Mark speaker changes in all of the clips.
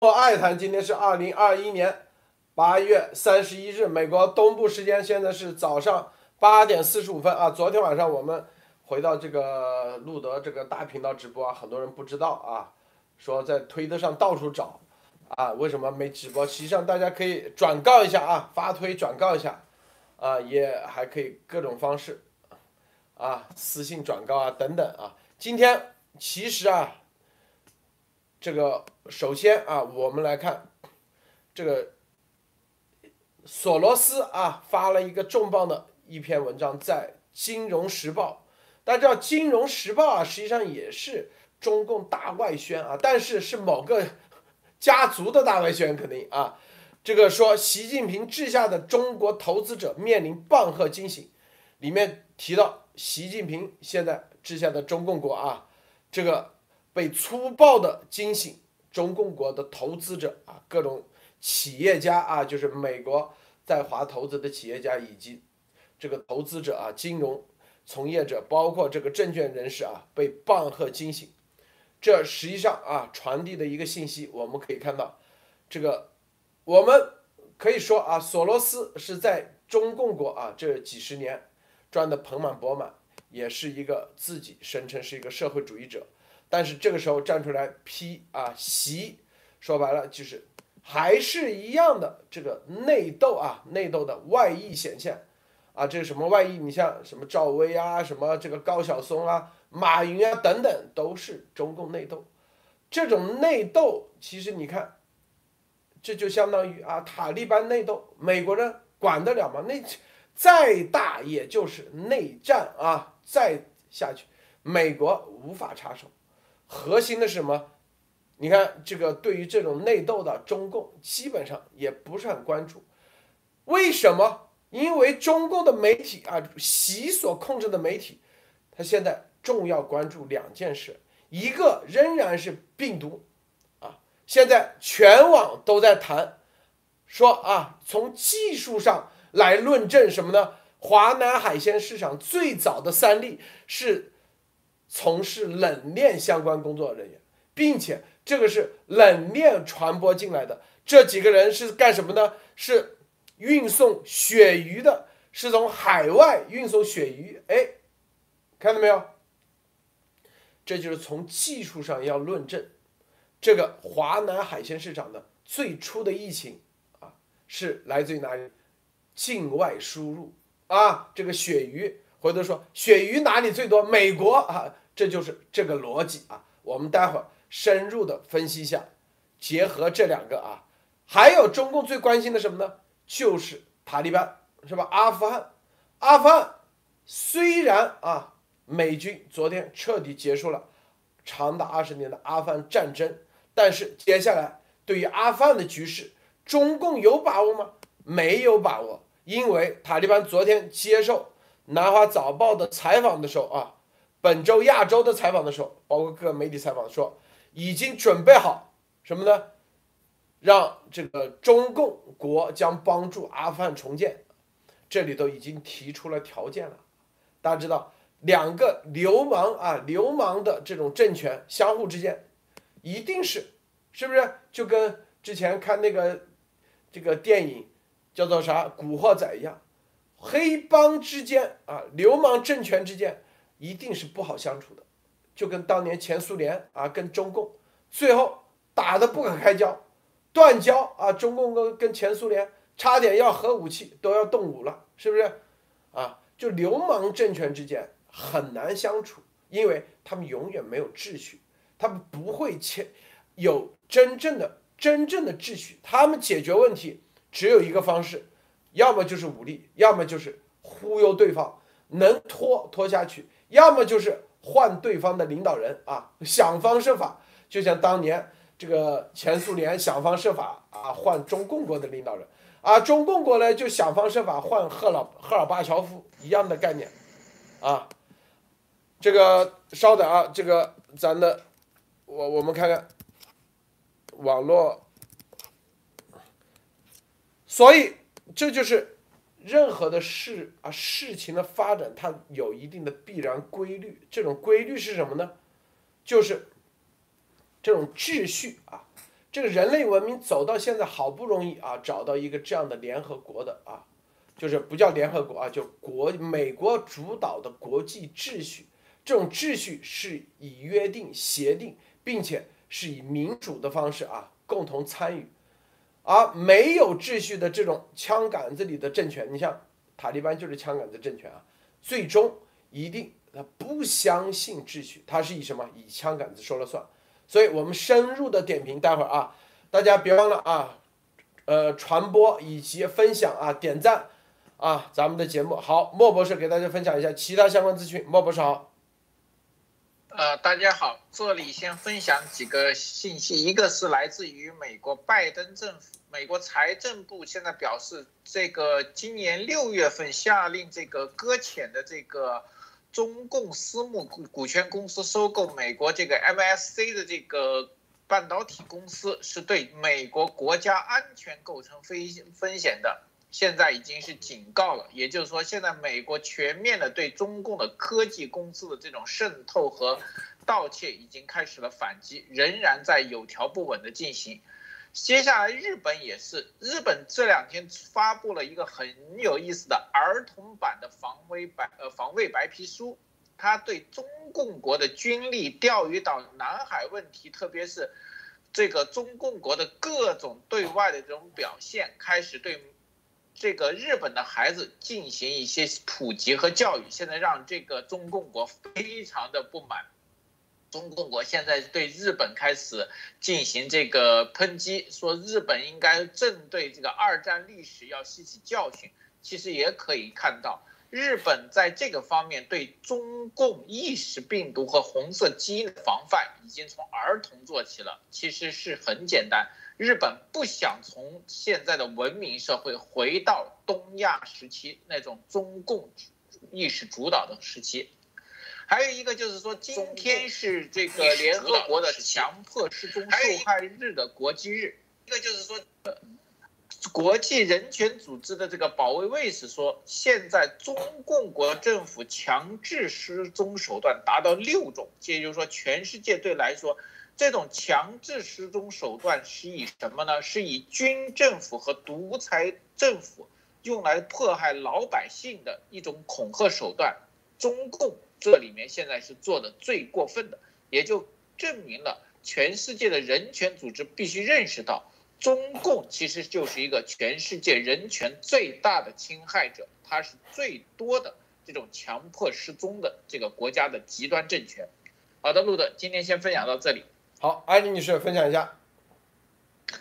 Speaker 1: 我爱谈，今天是二零二一年八月三十一日，美国东部时间现在是早上八点四十五分啊。昨天晚上我们回到这个路德这个大频道直播啊，很多人不知道啊，说在推特上到处找啊，为什么没直播？实际上大家可以转告一下啊，发推转告一下啊，也还可以各种方式啊，私信转告啊等等啊。今天其实啊。这个首先啊，我们来看这个索罗斯啊发了一个重磅的一篇文章，在《金融时报》。大家知道，《金融时报》啊，实际上也是中共大外宣啊，但是是某个 家族的大外宣，肯定啊。这个说习近平治下的中国投资者面临棒喝惊醒，里面提到习近平现在治下的中共国啊，这个。被粗暴的惊醒，中共国的投资者啊，各种企业家啊，就是美国在华投资的企业家以及这个投资者啊，金融从业者，包括这个证券人士啊，被棒喝惊醒。这实际上啊，传递的一个信息，我们可以看到，这个我们可以说啊，索罗斯是在中共国啊这几十年赚的盆满钵满，也是一个自己声称是一个社会主义者。但是这个时候站出来批啊习，说白了就是还是一样的这个内斗啊内斗的外溢显现，啊这是什么外溢？你像什么赵薇啊，什么这个高晓松啊、马云啊等等，都是中共内斗。这种内斗其实你看，这就相当于啊塔利班内斗，美国人管得了吗？那再大也就是内战啊，再下去美国无法插手。核心的是什么？你看这个对于这种内斗的中共基本上也不是很关注，为什么？因为中共的媒体啊，习所控制的媒体，他现在重要关注两件事，一个仍然是病毒，啊，现在全网都在谈，说啊，从技术上来论证什么呢？华南海鲜市场最早的三例是。从事冷链相关工作人员，并且这个是冷链传播进来的。这几个人是干什么呢？是运送鳕鱼的，是从海外运送鳕鱼。哎，看到没有？这就是从技术上要论证，这个华南海鲜市场的最初的疫情啊，是来自于哪里？境外输入啊，这个鳕鱼。回头说鳕鱼哪里最多？美国啊，这就是这个逻辑啊。我们待会儿深入的分析一下，结合这两个啊，还有中共最关心的什么呢？就是塔利班，是吧？阿富汗，阿富汗虽然啊，美军昨天彻底结束了长达二十年的阿富汗战争，但是接下来对于阿富汗的局势，中共有把握吗？没有把握，因为塔利班昨天接受。南华早报的采访的时候啊，本周亚洲的采访的时候，包括各个媒体采访说，已经准备好什么呢？让这个中共国将帮助阿富汗重建，这里头已经提出了条件了。大家知道，两个流氓啊，流氓的这种政权相互之间，一定是是不是就跟之前看那个这个电影叫做啥《古惑仔》一样？黑帮之间啊，流氓政权之间一定是不好相处的，就跟当年前苏联啊跟中共最后打得不可开交，断交啊，中共跟跟前苏联差点要核武器都要动武了，是不是？啊，就流氓政权之间很难相处，因为他们永远没有秩序，他们不会签有真正的真正的秩序，他们解决问题只有一个方式。要么就是武力，要么就是忽悠对方，能拖拖下去；要么就是换对方的领导人啊，想方设法，就像当年这个前苏联想方设法啊换中共国的领导人啊，中共国呢就想方设法换赫老赫尔巴乔夫一样的概念啊。这个稍等啊，这个咱的我我们看看网络，所以。这就是任何的事啊，事情的发展它有一定的必然规律。这种规律是什么呢？就是这种秩序啊，这个人类文明走到现在，好不容易啊，找到一个这样的联合国的啊，就是不叫联合国啊，就国美国主导的国际秩序。这种秩序是以约定、协定，并且是以民主的方式啊共同参与，而没有秩序的这种枪杆子里的政权，你像塔利班就是枪杆子政权啊，最终一定他不相信秩序，他是以什么？以枪杆子说了算。所以我们深入的点评，待会儿啊，大家别忘了啊，呃，传播以及分享啊，点赞啊，咱们的节目好。莫博士给大家分享一下其他相关资讯。莫博士好。
Speaker 2: 呃，大家好，这里先分享几个信息，一个是来自于美国拜登政府，美国财政部现在表示，这个今年六月份下令这个搁浅的这个。中共私募股股权公司收购美国这个 MSC 的这个半导体公司，是对美国国家安全构成风风险的。现在已经是警告了，也就是说，现在美国全面的对中共的科技公司的这种渗透和盗窃已经开始了反击，仍然在有条不紊的进行。接下来，日本也是。日本这两天发布了一个很有意思的儿童版的防卫白呃防卫白皮书，他对中共国的军力、钓鱼岛、南海问题，特别是这个中共国的各种对外的这种表现，开始对这个日本的孩子进行一些普及和教育。现在让这个中共国非常的不满。中共国现在对日本开始进行这个抨击，说日本应该正对这个二战历史要吸取教训。其实也可以看到，日本在这个方面对中共意识病毒和红色基因的防范，已经从儿童做起了。其实是很简单，日本不想从现在的文明社会回到东亚时期那种中共意识主导的时期。还有一个就是说，今天是这个联合国的强迫失踪受害日的国际日。一个就是说，国际人权组织的这个保卫卫士说，现在中共国政府强制失踪手段达到六种，也就是说，全世界对来说，这种强制失踪手段是以什么呢？是以军政府和独裁政府用来迫害老百姓的一种恐吓手段。中共。这里面现在是做的最过分的，也就证明了全世界的人权组织必须认识到，中共其实就是一个全世界人权最大的侵害者，它是最多的这种强迫失踪的这个国家的极端政权。好的，路德，今天先分享到这里。
Speaker 1: 好，艾丽女士分享一下。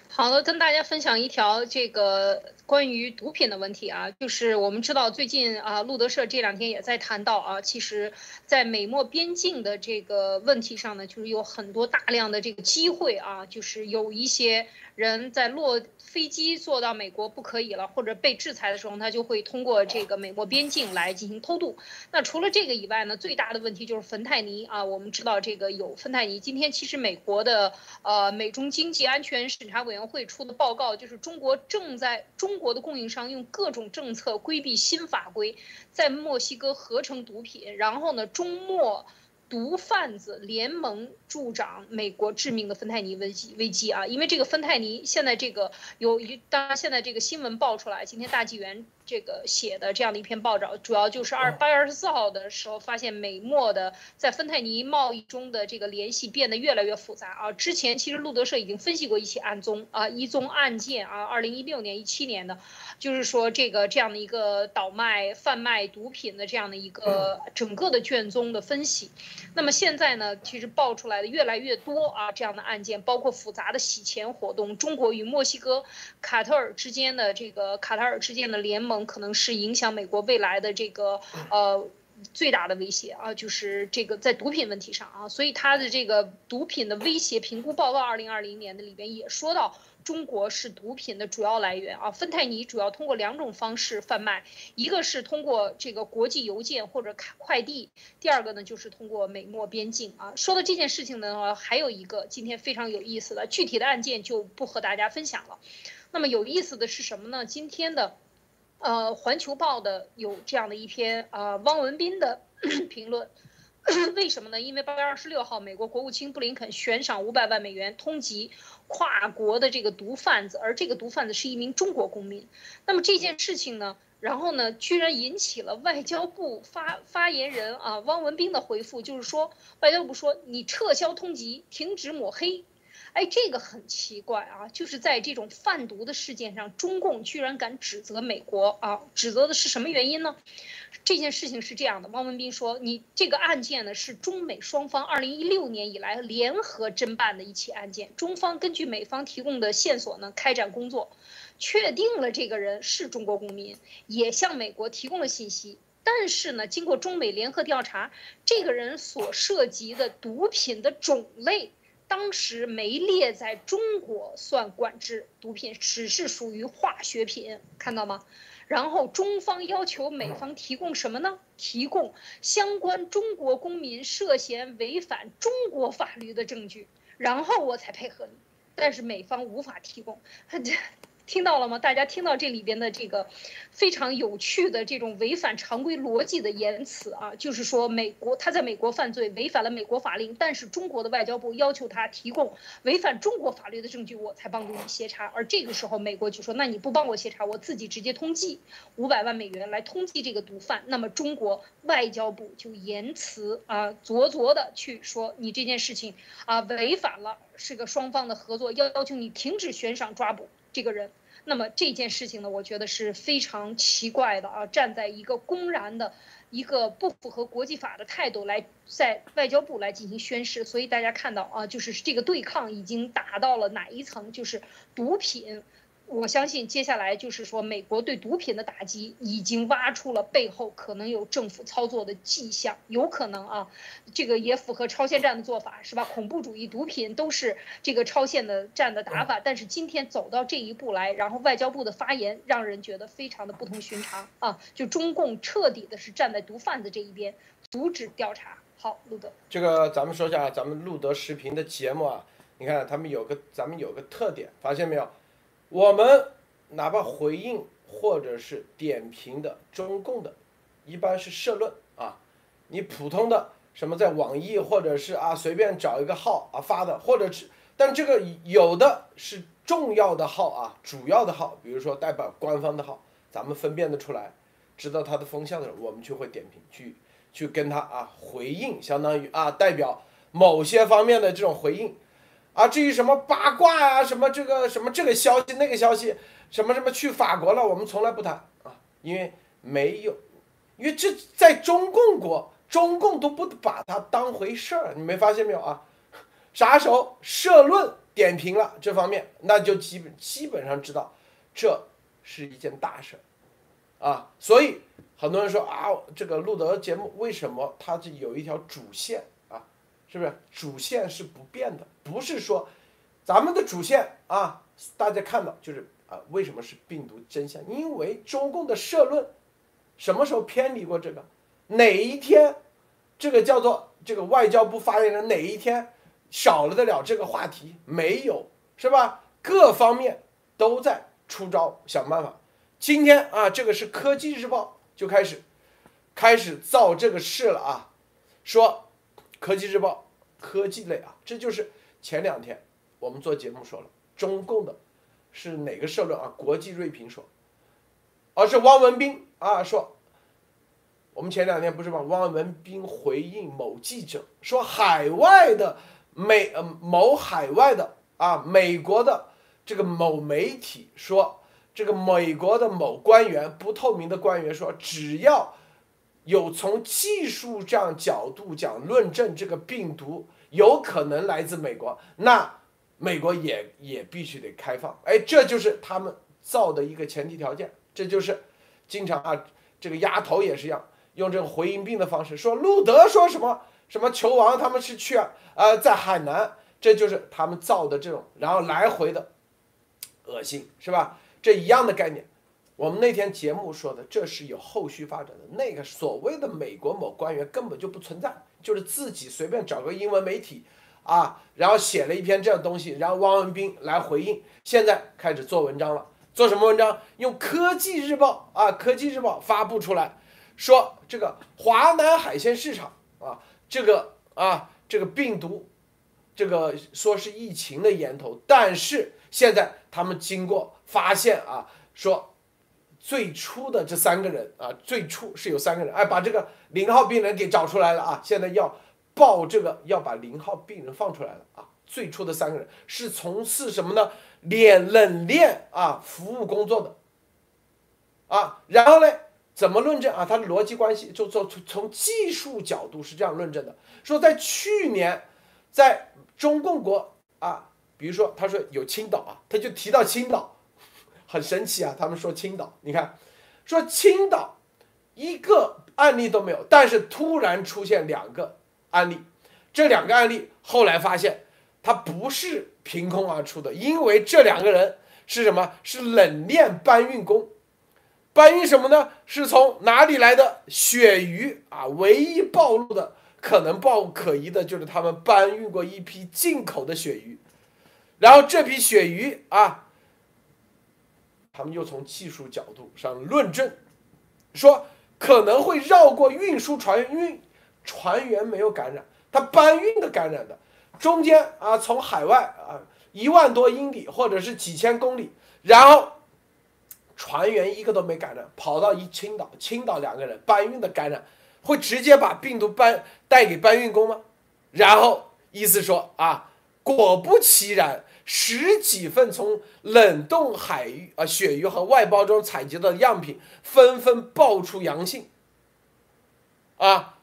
Speaker 3: 好的，跟大家分享一条这个关于毒品的问题啊，就是我们知道最近啊，路德社这两天也在谈到啊，其实，在美墨边境的这个问题上呢，就是有很多大量的这个机会啊，就是有一些。人在落飞机坐到美国不可以了，或者被制裁的时候，他就会通过这个美墨边境来进行偷渡。那除了这个以外呢，最大的问题就是芬太尼啊。我们知道这个有芬太尼。今天其实美国的呃美中经济安全审查委员会出的报告，就是中国正在中中国的供应商用各种政策规避新法规，在墨西哥合成毒品，然后呢中墨。毒贩子联盟助长美国致命的芬太尼危机危机啊！因为这个芬太尼现在这个有一，当然现在这个新闻爆出来，今天大纪元。这个写的这样的一篇报道，主要就是二八月二十四号的时候，发现美墨的在芬太尼贸易中的这个联系变得越来越复杂啊。之前其实路德社已经分析过一起案宗啊，一宗案件啊，二零一六年、一七年的，就是说这个这样的一个倒卖、贩卖毒品的这样的一个整个的卷宗的分析。那么现在呢，其实爆出来的越来越多啊，这样的案件，包括复杂的洗钱活动，中国与墨西哥、卡特尔之间的这个卡塔尔之间的联盟。可能是影响美国未来的这个呃最大的威胁啊，就是这个在毒品问题上啊，所以他的这个毒品的威胁评估报告二零二零年的里边也说到，中国是毒品的主要来源啊，芬太尼主要通过两种方式贩卖，一个是通过这个国际邮件或者快递，第二个呢就是通过美墨边境啊。说到这件事情呢，还有一个今天非常有意思的具体的案件就不和大家分享了，那么有意思的是什么呢？今天的。呃，环球报的有这样的一篇啊，汪文斌的 评论，为什么呢？因为八月二十六号，美国国务卿布林肯悬赏五百万美元通缉跨国的这个毒贩子，而这个毒贩子是一名中国公民。那么这件事情呢，然后呢，居然引起了外交部发发言人啊汪文斌的回复，就是说外交部说你撤销通缉，停止抹黑。哎，这个很奇怪啊！就是在这种贩毒的事件上，中共居然敢指责美国啊？指责的是什么原因呢？这件事情是这样的，汪文斌说，你这个案件呢是中美双方二零一六年以来联合侦办的一起案件，中方根据美方提供的线索呢开展工作，确定了这个人是中国公民，也向美国提供了信息。但是呢，经过中美联合调查，这个人所涉及的毒品的种类。当时没列在中国算管制毒品，只是属于化学品，看到吗？然后中方要求美方提供什么呢？提供相关中国公民涉嫌违反中国法律的证据，然后我才配合你。但是美方无法提供，这。听到了吗？大家听到这里边的这个非常有趣的这种违反常规逻辑的言辞啊，就是说美国他在美国犯罪，违反了美国法令，但是中国的外交部要求他提供违反中国法律的证据，我才帮助你协查。而这个时候，美国就说：“那你不帮我协查，我自己直接通缉五百万美元来通缉这个毒贩。”那么中国外交部就言辞啊灼灼的去说：“你这件事情啊违反了是个双方的合作，要要求你停止悬赏抓捕。”这个人，那么这件事情呢，我觉得是非常奇怪的啊！站在一个公然的、一个不符合国际法的态度来在外交部来进行宣誓，所以大家看到啊，就是这个对抗已经打到了哪一层？就是毒品。我相信接下来就是说，美国对毒品的打击已经挖出了背后可能有政府操作的迹象，有可能啊，这个也符合超限战的做法，是吧？恐怖主义、毒品都是这个超限的战的打法，但是今天走到这一步来，然后外交部的发言让人觉得非常的不同寻常啊！就中共彻底的是站在毒贩子这一边，阻止调查。好，路德，
Speaker 1: 这个咱们说一下咱们路德视频的节目啊，你看他们有个咱们有个特点，发现没有？我们哪怕回应或者是点评的中共的，一般是社论啊。你普通的什么在网易或者是啊随便找一个号啊发的，或者是但这个有的是重要的号啊，主要的号，比如说代表官方的号，咱们分辨得出来，知道它的风向的时候，我们就会点评去去跟他啊回应，相当于啊代表某些方面的这种回应。啊，至于什么八卦啊，什么这个什么这个消息那个消息，什么什么去法国了，我们从来不谈啊，因为没有，因为这在中共国，中共都不把它当回事儿，你没发现没有啊？啥时候社论点评了这方面，那就基本基本上知道，这是一件大事儿，啊，所以很多人说啊，这个路德节目为什么它这有一条主线？是不是主线是不变的？不是说咱们的主线啊，大家看到就是啊，为什么是病毒真相？因为中共的社论什么时候偏离过这个？哪一天这个叫做这个外交部发言人哪一天少了得了这个话题？没有，是吧？各方面都在出招想办法。今天啊，这个是科技日报就开始开始造这个事了啊，说。科技日报，科技类啊，这就是前两天我们做节目说了，中共的是哪个社论啊？国际锐评说，而是汪文斌啊说，我们前两天不是吗汪文斌回应某记者说，海外的美呃某海外的啊美国的这个某媒体说，这个美国的某官员不透明的官员说，只要。有从技术这样角度讲论证这个病毒有可能来自美国，那美国也也必须得开放，哎，这就是他们造的一个前提条件。这就是经常啊，这个丫头也是一样，用这种回音病的方式说，路德说什么什么球王他们是去呃在海南，这就是他们造的这种，然后来回的恶心是吧？这一样的概念。我们那天节目说的，这是有后续发展的。那个所谓的美国某官员根本就不存在，就是自己随便找个英文媒体，啊，然后写了一篇这样东西，然后汪文斌来回应。现在开始做文章了，做什么文章？用科技日报啊，科技日报发布出来，说这个华南海鲜市场啊，这个啊这个病毒，这个说是疫情的源头，但是现在他们经过发现啊，说最初的这三个人啊，最初是有三个人，哎，把这个零号病人给找出来了啊，现在要报这个要把零号病人放出来了啊，最初的三个人是从事什么呢？练冷链啊服务工作的啊，然后呢？怎么论证啊？他的逻辑关系就从从从技术角度是这样论证的：说在去年，在中共国啊，比如说他说有青岛啊，他就提到青岛，很神奇啊。他们说青岛，你看，说青岛一个案例都没有，但是突然出现两个案例，这两个案例后来发现它不是凭空而出的，因为这两个人是什么？是冷链搬运工。搬运什么呢？是从哪里来的鳕鱼啊？唯一暴露的可能暴可疑的就是他们搬运过一批进口的鳕鱼，然后这批鳕鱼啊，他们又从技术角度上论证，说可能会绕过运输船员，船员没有感染，他搬运的感染的，中间啊从海外啊一万多英里或者是几千公里，然后。船员一个都没感染，跑到一青岛，青岛两个人搬运的感染，会直接把病毒搬带给搬运工吗？然后意思说啊，果不其然，十几份从冷冻海域啊鳕鱼和外包装采集的样品纷纷爆出阳性。啊，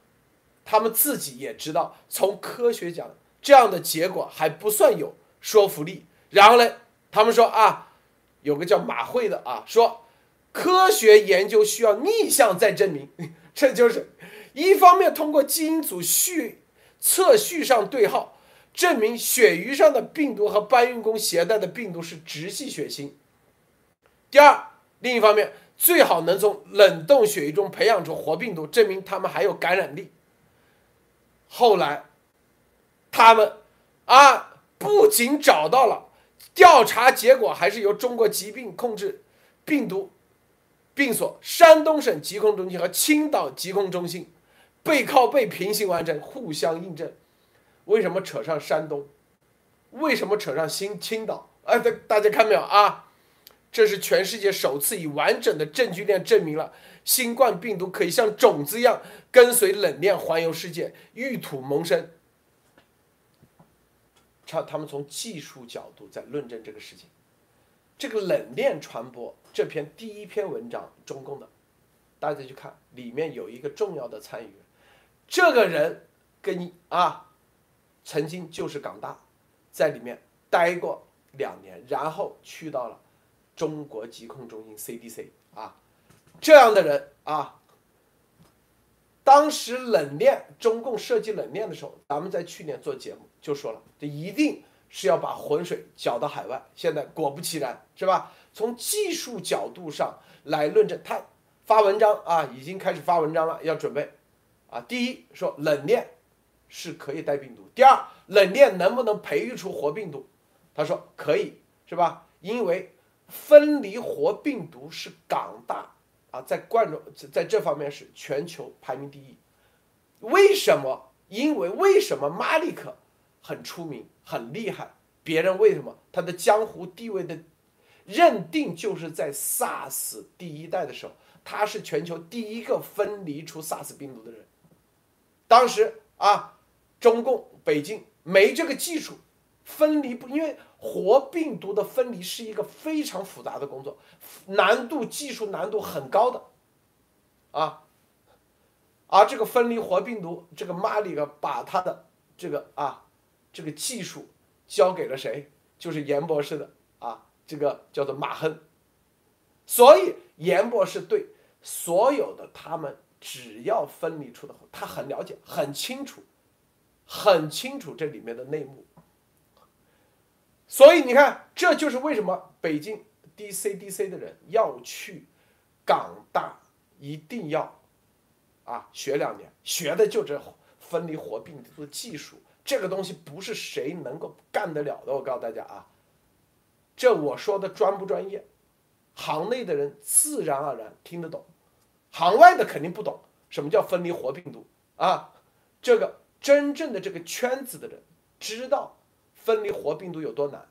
Speaker 1: 他们自己也知道，从科学讲，这样的结果还不算有说服力。然后呢，他们说啊。有个叫马会的啊，说科学研究需要逆向再证明，这就是一方面通过基因组序测序上对号，证明鳕鱼上的病毒和搬运工携带的病毒是直系血亲；第二，另一方面最好能从冷冻鳕鱼中培养出活病毒，证明它们还有感染力。后来，他们啊不仅找到了。调查结果还是由中国疾病控制病毒病所、山东省疾控中心和青岛疾控中心背靠背平行完成，互相印证。为什么扯上山东？为什么扯上新青岛？哎，大大家看没有啊？这是全世界首次以完整的证据链证明了新冠病毒可以像种子一样跟随冷链环游世界，遇土萌生。他他们从技术角度在论证这个事情，这个冷链传播这篇第一篇文章，中共的，大家去看里面有一个重要的参与人，这个人跟你啊，曾经就是港大，在里面待过两年，然后去到了中国疾控中心 CDC 啊，这样的人啊。当时冷链中共设计冷链的时候，咱们在去年做节目就说了，这一定是要把浑水搅到海外。现在果不其然，是吧？从技术角度上来论证，他发文章啊，已经开始发文章了，要准备啊。第一说冷链是可以带病毒，第二冷链能不能培育出活病毒？他说可以，是吧？因为分离活病毒是港大。啊，在冠状在这方面是全球排名第一，为什么？因为为什么马利克很出名很厉害？别人为什么他的江湖地位的认定就是在 SARS 第一代的时候，他是全球第一个分离出 SARS 病毒的人。当时啊，中共北京没这个技术，分离不因为。活病毒的分离是一个非常复杂的工作，难度技术难度很高的，啊，而这个分离活病毒，这个马里克把他的这个啊这个技术交给了谁？就是严博士的啊，这个叫做马亨。所以严博士对所有的他们只要分离出的，他很了解，很清楚，很清楚这里面的内幕。所以你看，这就是为什么北京 DCDC 的人要去港大，一定要啊学两年，学的就这分离活病毒的技术。这个东西不是谁能够干得了的。我告诉大家啊，这我说的专不专业，行内的人自然而然听得懂，行外的肯定不懂什么叫分离活病毒啊。这个真正的这个圈子的人知道分离活病毒有多难，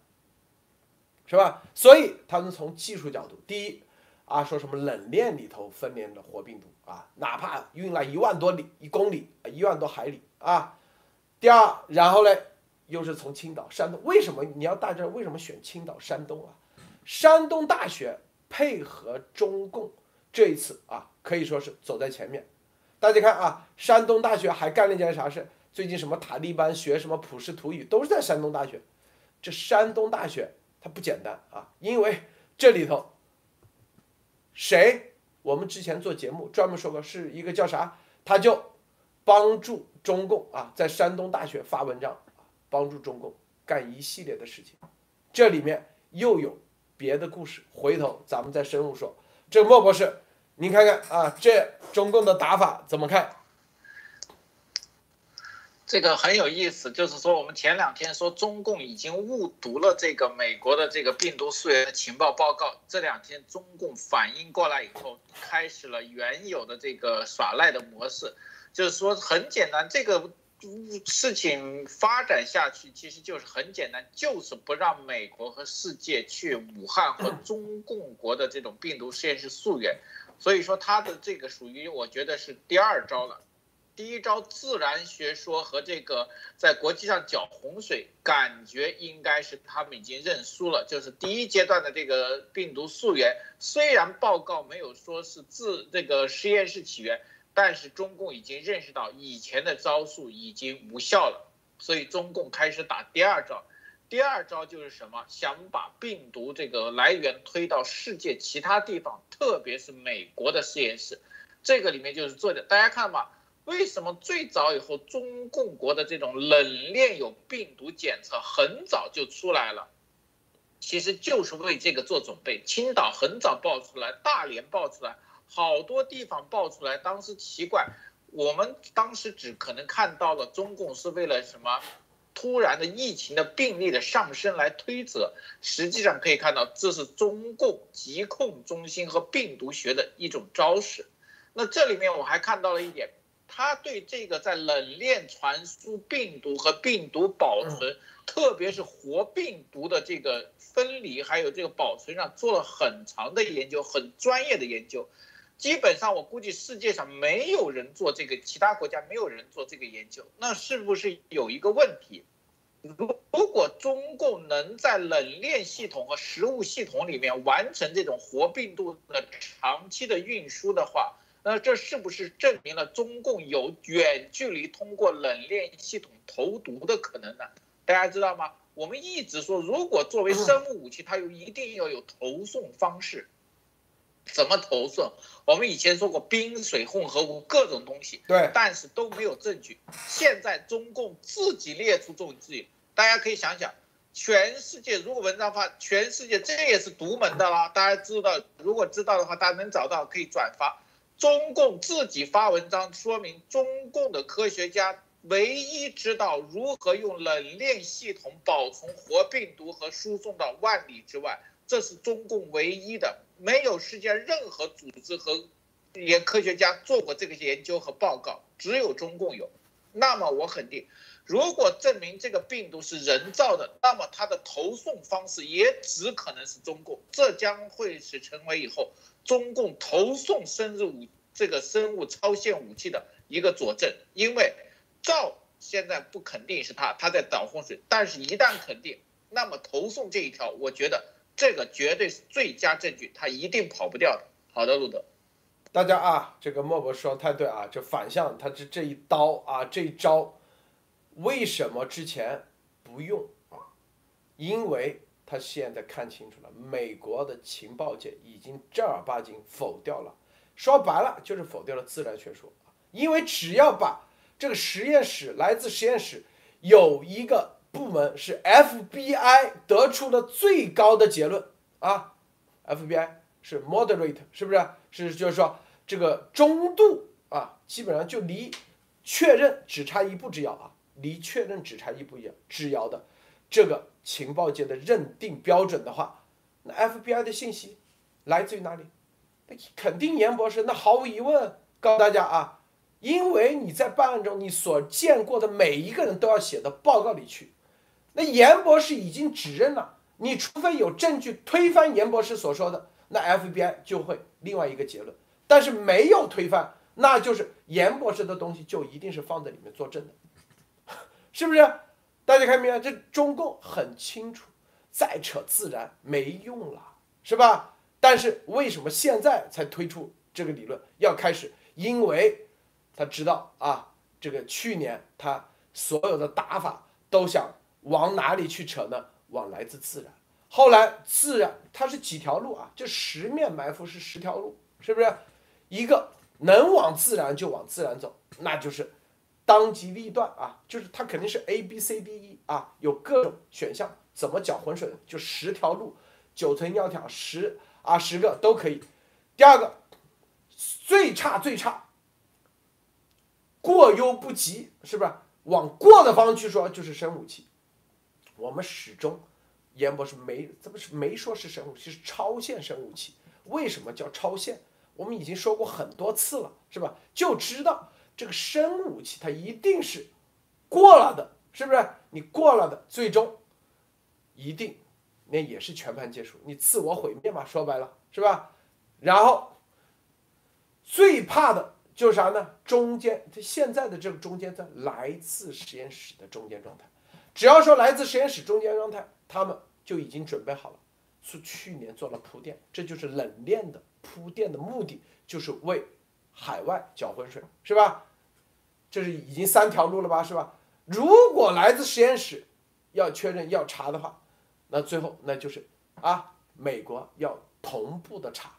Speaker 1: 是吧？所以他们从技术角度，第一啊，说什么冷链里头分离的活病毒啊，哪怕运了一万多里一公里，一万多海里啊。第二，然后呢，又是从青岛、山东，为什么你要大家为什么选青岛、山东啊？山东大学配合中共这一次啊，可以说是走在前面。大家看啊，山东大学还干了一件啥事？最近什么塔利班学什么普什图语，都是在山东大学。这山东大学它不简单啊，因为这里头谁？我们之前做节目专门说过，是一个叫啥？他就帮助中共啊，在山东大学发文章，帮助中共干一系列的事情。这里面又有别的故事，回头咱们再深入说。这莫博士。你看看啊，这中共的打法怎么看？
Speaker 2: 这个很有意思，就是说我们前两天说中共已经误读了这个美国的这个病毒溯源的情报报告，这两天中共反应过来以后，开始了原有的这个耍赖的模式，就是说很简单，这个事情发展下去其实就是很简单，就是不让美国和世界去武汉和中共国的这种病毒实验室溯源。所以说他的这个属于我觉得是第二招了，第一招自然学说和这个在国际上搅洪水，感觉应该是他们已经认输了。就是第一阶段的这个病毒溯源，虽然报告没有说是自这个实验室起源，但是中共已经认识到以前的招数已经无效了，所以中共开始打第二招。第二招就是什么？想把病毒这个来源推到世界其他地方，特别是美国的实验室。这个里面就是做的，大家看吧，为什么最早以后中共国的这种冷链有病毒检测很早就出来了？其实就是为这个做准备。青岛很早爆出来，大连爆出来，好多地方爆出来。当时奇怪，我们当时只可能看到了中共是为了什么？突然的疫情的病例的上升来推测，实际上可以看到，这是中共疾控中心和病毒学的一种招式。那这里面我还看到了一点，他对这个在冷链传输病毒和病毒保存，特别是活病毒的这个分离还有这个保存上做了很长的研究，很专业的研究。基本上，我估计世界上没有人做这个，其他国家没有人做这个研究。那是不是有一个问题？如如果中共能在冷链系统和食物系统里面完成这种活病毒的长期的运输的话，那这是不是证明了中共有远距离通过冷链系统投毒的可能呢？大家知道吗？我们一直说，如果作为生物武器，它又一定要有投送方式。怎么投送？我们以前说过冰水混合物各种东西，
Speaker 1: 对，
Speaker 2: 但是都没有证据。现在中共自己列出这种证据，大家可以想想，全世界如果文章发，全世界这也是独门的啦。大家知道，如果知道的话，大家能找到可以转发。中共自己发文章说明，中共的科学家唯一知道如何用冷链系统保存活病毒和输送到万里之外。这是中共唯一的，没有世界任何组织和也科学家做过这个研究和报告，只有中共有。那么我肯定，如果证明这个病毒是人造的，那么它的投送方式也只可能是中共。这将会是成为以后中共投送生日武这个生物超限武器的一个佐证。因为赵现在不肯定是他，他在挡洪水，但是一旦肯定，那么投送这一条，我觉得。这个绝对是最佳证据，他一定跑不掉的。好的，路德，
Speaker 1: 大家啊，这个莫博说太对啊，这反向他这这一刀啊，这一招，为什么之前不用啊？因为他现在看清楚了，美国的情报界已经正儿八经否掉了，说白了就是否掉了自然学说。因为只要把这个实验室来自实验室有一个。部门是 FBI 得出的最高的结论啊，FBI 是 moderate，是不是？是就是说这个中度啊，基本上就离确认只差一步之遥啊，离确认只差一步之遥的这个情报界的认定标准的话，那 FBI 的信息来自于哪里？那肯定严博士，那毫无疑问告诉大家啊，因为你在办案中，你所见过的每一个人都要写到报告里去。那严博士已经指认了，你除非有证据推翻严博士所说的，那 FBI 就会另外一个结论。但是没有推翻，那就是严博士的东西就一定是放在里面作证的，是不是？大家看明白？这中共很清楚，再扯自然没用了，是吧？但是为什么现在才推出这个理论？要开始，因为他知道啊，这个去年他所有的打法都想往哪里去扯呢？往来自自然。后来自然它是几条路啊？就十面埋伏是十条路，是不是？一个能往自然就往自然走，那就是当机立断啊，就是它肯定是 A B C D E 啊，有各种选项，怎么搅浑水就十条路，九层妖条十啊十个都可以。第二个最差最差，过犹不及，是不是？往过的方去说就是生武器，我们始终严博士没怎么是没说是生武器，是超限生武器。为什么叫超限？我们已经说过很多次了，是吧？就知道这个生武器它一定是过了的，是不是？你过了的，最终一定那也是全盘皆输，你自我毁灭嘛，说白了，是吧？然后最怕的就是啥呢？中间，它现在的这个中间在来自实验室的中间状态，只要说来自实验室中间状态，他们就已经准备好了，是去年做了铺垫，这就是冷链的。铺垫的目的就是为海外搅浑水，是吧？这是已经三条路了吧，是吧？如果来自实验室要确认要查的话，那最后那就是啊，美国要同步的查，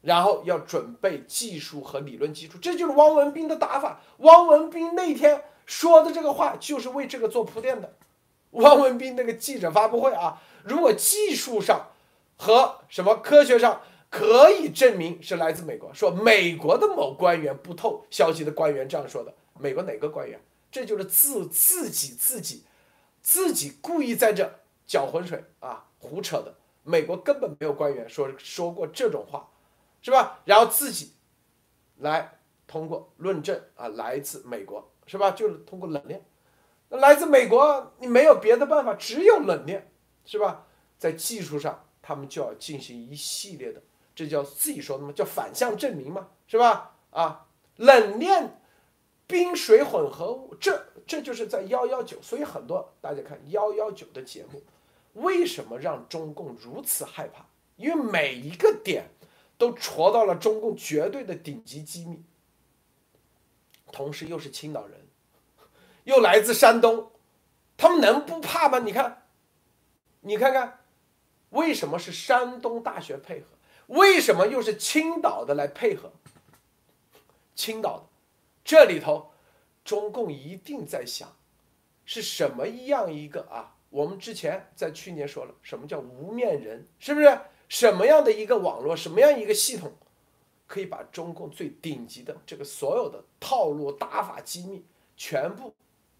Speaker 1: 然后要准备技术和理论基础，这就是汪文斌的打法。汪文斌那天说的这个话就是为这个做铺垫的。汪文斌那个记者发布会啊，如果技术上和什么科学上。可以证明是来自美国，说美国的某官员不透消息的官员这样说的。美国哪个官员？这就是自自己自己自己故意在这搅浑水啊，胡扯的。美国根本没有官员说说过这种话，是吧？然后自己来通过论证啊，来自美国，是吧？就是通过冷链，那来自美国，你没有别的办法，只有冷链，是吧？在技术上，他们就要进行一系列的。这叫自己说的吗？叫反向证明嘛，是吧？啊，冷链冰水混合物，这这就是在幺幺九。所以很多大家看幺幺九的节目，为什么让中共如此害怕？因为每一个点都戳到了中共绝对的顶级机密，同时又是青岛人，又来自山东，他们能不怕吗？你看，你看看，为什么是山东大学配合？为什么又是青岛的来配合？青岛的这里头，中共一定在想，是什么一样一个啊？我们之前在去年说了，什么叫无面人？是不是什么样的一个网络？什么样一个系统，可以把中共最顶级的这个所有的套路打法机密全部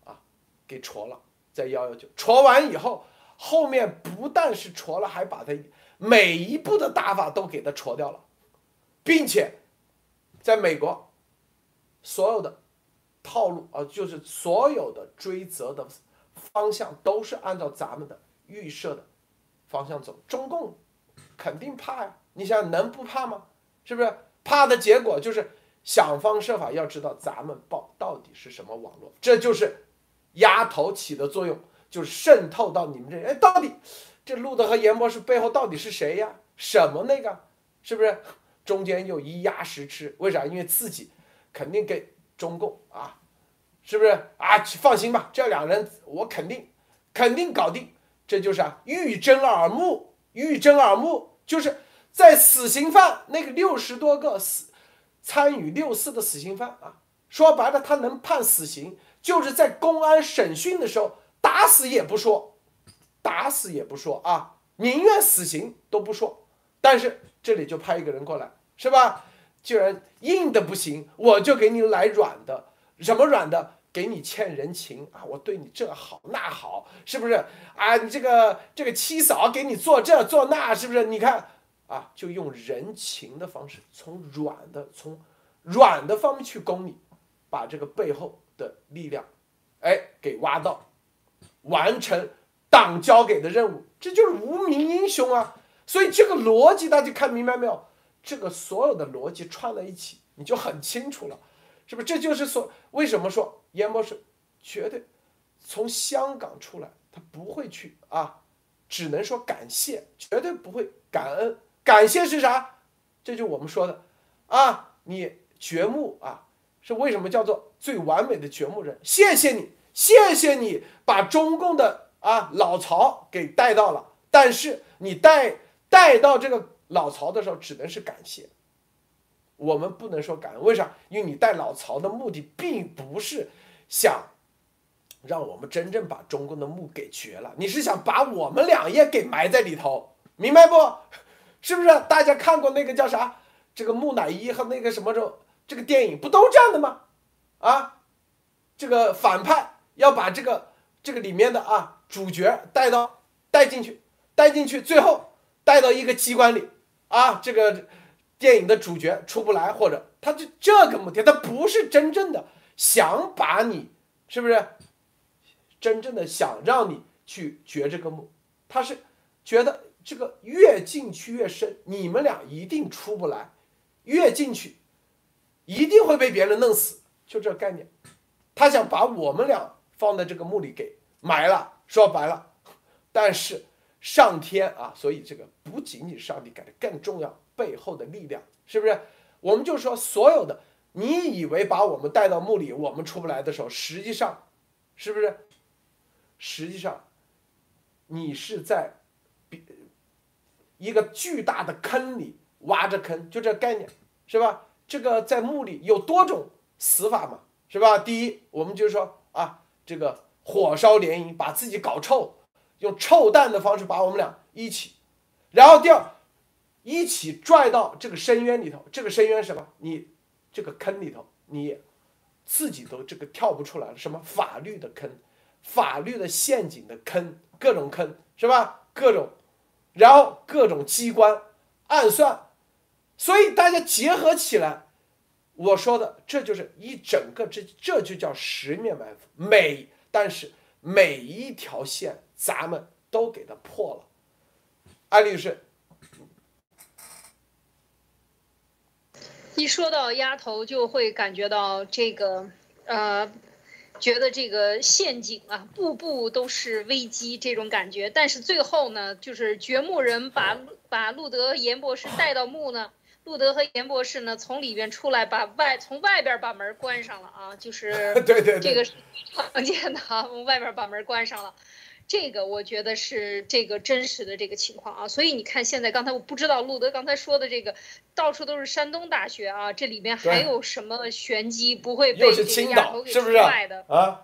Speaker 1: 啊给戳了？在幺幺九戳完以后，后面不但是戳了，还把它。每一步的打法都给他戳掉了，并且，在美国，所有的套路啊，就是所有的追责的方向都是按照咱们的预设的方向走。中共肯定怕呀，你想能不怕吗？是不是？怕的结果就是想方设法要知道咱们报到底是什么网络，这就是压头起的作用，就是渗透到你们这，哎，到底。这路德和严博士背后到底是谁呀？什么那个？是不是中间又一压十吃？为啥？因为自己肯定给中共啊，是不是啊？放心吧，这两人我肯定肯定搞定。这就是啊，欲睁耳目，欲睁耳目，就是在死刑犯那个六十多个死参与六四的死刑犯啊，说白了，他能判死刑，就是在公安审讯的时候打死也不说。打死也不说啊，宁愿死刑都不说。但是这里就派一个人过来，是吧？既然硬的不行，我就给你来软的。什么软的？给你欠人情啊！我对你这好那好，是不是啊？你这个这个七嫂给你做这做那，是不是？你看啊，就用人情的方式，从软的从软的方面去攻你，把这个背后的力量，哎，给挖到，完成党交给的任务，这就是无名英雄啊！所以这个逻辑大家看明白没有？这个所有的逻辑串在一起，你就很清楚了，是不是？这就是说，为什么说严博士绝对从香港出来，他不会去啊，只能说感谢，绝对不会感恩。感谢是啥？这就我们说的啊，你掘墓啊，是为什么叫做最完美的掘墓人？谢谢你，谢谢你把中共的啊老曹给带到了，但是你带带到这个。老曹的时候只能是感谢，我们不能说感恩，为啥？因为你带老曹的目的并不是想让我们真正把中共的墓给掘了，你是想把我们俩也给埋在里头，明白不？是不是？大家看过那个叫啥？这个木乃伊和那个什么这这个电影不都这样的吗？啊，这个反派要把这个这个里面的啊主角带到带进去，带进去，最后带到一个机关里。啊，这个电影的主角出不来，或者他就这个目的，他不是真正的想把你，是不是？真正的想让你去掘这个墓，他是觉得这个越进去越深，你们俩一定出不来，越进去一定会被别人弄死，就这概念。他想把我们俩放在这个墓里给埋了，说白了，但是。上天啊，所以这个不仅仅上帝改的，更重要背后的力量，是不是？我们就说所有的，你以为把我们带到墓里，我们出不来的时候，实际上，是不是？实际上，你是在比，一个巨大的坑里挖着坑，就这概念，是吧？这个在墓里有多种死法嘛，是吧？第一，我们就说啊，这个火烧连营，把自己搞臭。用臭蛋的方式把我们俩一起，然后第二，一起拽到这个深渊里头。这个深渊什么？你这个坑里头，你自己都这个跳不出来了。什么法律的坑，法律的陷阱的坑，各种坑是吧？各种，然后各种机关暗算，所以大家结合起来，我说的这就是一整个这这就叫十面埋伏。每但是每一条线。咱们都给它破了，安律师。
Speaker 3: 一说到丫头，就会感觉到这个，呃，觉得这个陷阱啊，步步都是危机这种感觉。但是最后呢，就是掘墓人把把路德严博士带到墓呢，路德和严博士呢从里边出来，把外从外边把门关上了啊，就是
Speaker 1: 对对对，
Speaker 3: 这个是常见的啊，从外边把门关上了。这个我觉得是这个真实的这个情况啊，所以你看现在刚才我不知道路德刚才说的这个到处都是山东大学啊，这里面还有什么玄机不会被这个丫头给出卖的
Speaker 1: 啊？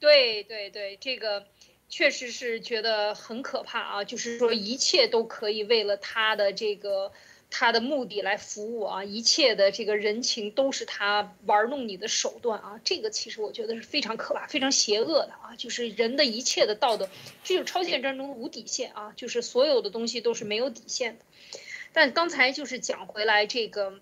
Speaker 3: 对对对，这个确实是觉得很可怕啊，就是说一切都可以为了他的这个。他的目的来服务啊，一切的这个人情都是他玩弄你的手段啊，这个其实我觉得是非常可怕、非常邪恶的啊，就是人的一切的道德，这就是超限战争无底线啊，就是所有的东西都是没有底线的。但刚才就是讲回来这个，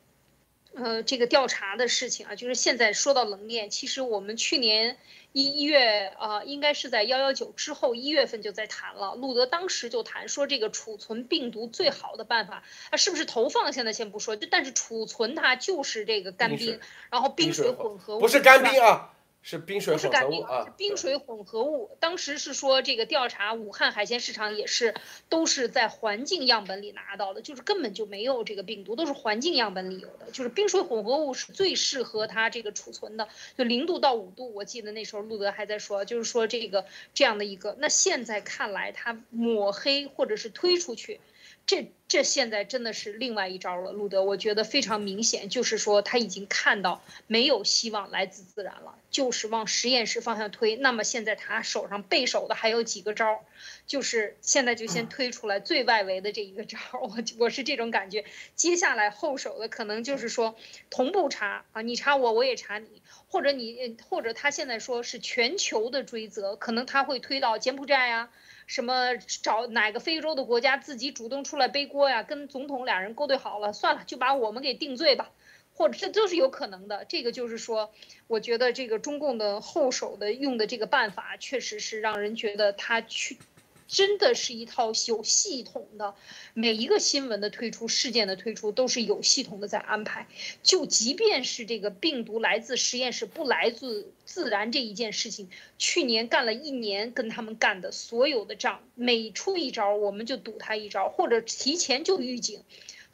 Speaker 3: 呃，这个调查的事情啊，就是现在说到冷链，其实我们去年。一一月啊，应该是在幺幺九之后一月份就在谈了。路德当时就谈说，这个储存病毒最好的办法，啊，是不是投放？现在先不说，就但是储存它就是这个干冰，然后冰水混合物，
Speaker 1: 不是干冰啊。是冰水
Speaker 3: 混合物啊，冰水混合物。当时是说这个调查武汉海鲜市场也是都是在环境样本里拿到的，就是根本就没有这个病毒，都是环境样本里有的。就是冰水混合物是最适合它这个储存的，就零度到五度。我记得那时候路德还在说，就是说这个这样的一个。那现在看来，它抹黑或者是推出去。这这现在真的是另外一招了，路德，我觉得非常明显，就是说他已经看到没有希望来自自然了，就是往实验室方向推。那么现在他手上备手的还有几个招儿，就是现在就先推出来最外围的这一个招儿，我我是这种感觉。接下来后手的可能就是说同步查啊，你查我，我也查你，或者你或者他现在说是全球的追责，可能他会推到柬埔寨呀。什么找哪个非洲的国家自己主动出来背锅呀？跟总统俩人勾兑好了，算了，就把我们给定罪吧。或者这都是有可能的。这个就是说，我觉得这个中共的后手的用的这个办法，确实是让人觉得他去。真的是一套有系统的，每一个新闻的推出、事件的推出都是有系统的在安排。就即便是这个病毒来自实验室，不来自自然这一件事情，去年干了一年跟他们干的所有的仗，每出一招我们就赌他一招，或者提前就预警，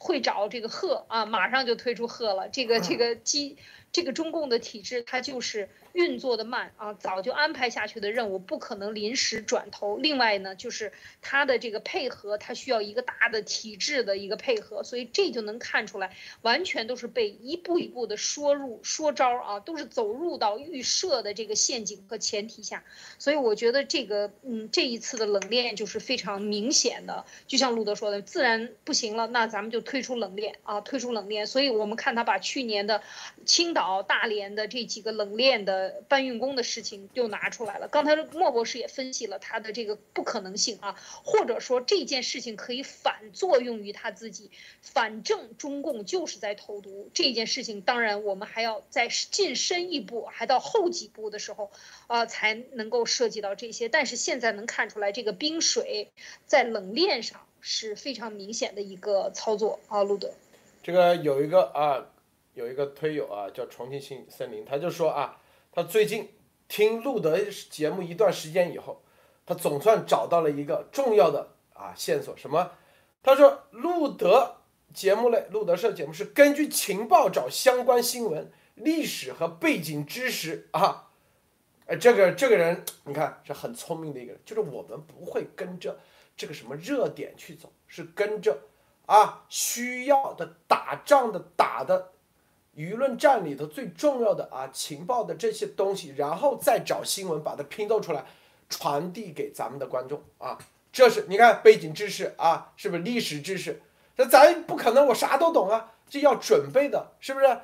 Speaker 3: 会找这个贺啊，马上就推出贺了。这个这个基，这个中共的体制，它就是。运作的慢啊，早就安排下去的任务不可能临时转头。另外呢，就是它的这个配合，它需要一个大的体制的一个配合，所以这就能看出来，完全都是被一步一步的说入说招啊，都是走入到预设的这个陷阱和前提下。所以我觉得这个，嗯，这一次的冷链就是非常明显的，就像路德说的，自然不行了，那咱们就退出冷链啊，退出冷链。所以我们看他把去年的青岛、大连的这几个冷链的。呃搬运工的事情又拿出来了。刚才莫博士也分析了他的这个不可能性啊，或者说这件事情可以反作用于他自己。反正中共就是在投毒这件事情，当然我们还要再进深一步，还到后几步的时候，啊，才能够涉及到这些。但是现在能看出来，这个冰水在冷链上是非常明显的一个操作啊，路德。
Speaker 1: 这个有一个啊，有一个推友啊，叫重庆新森林，他就说啊。他最近听路德节目一段时间以后，他总算找到了一个重要的啊线索。什么？他说路德节目类路德社节目是根据情报找相关新闻、历史和背景知识啊。哎，这个这个人你看是很聪明的一个人，就是我们不会跟着这个什么热点去走，是跟着啊需要的打仗的打的。舆论战里头最重要的啊情报的这些东西，然后再找新闻把它拼凑出来，传递给咱们的观众啊，这是你看背景知识啊，是不是历史知识？这咱不可能我啥都懂啊，这要准备的，是不是？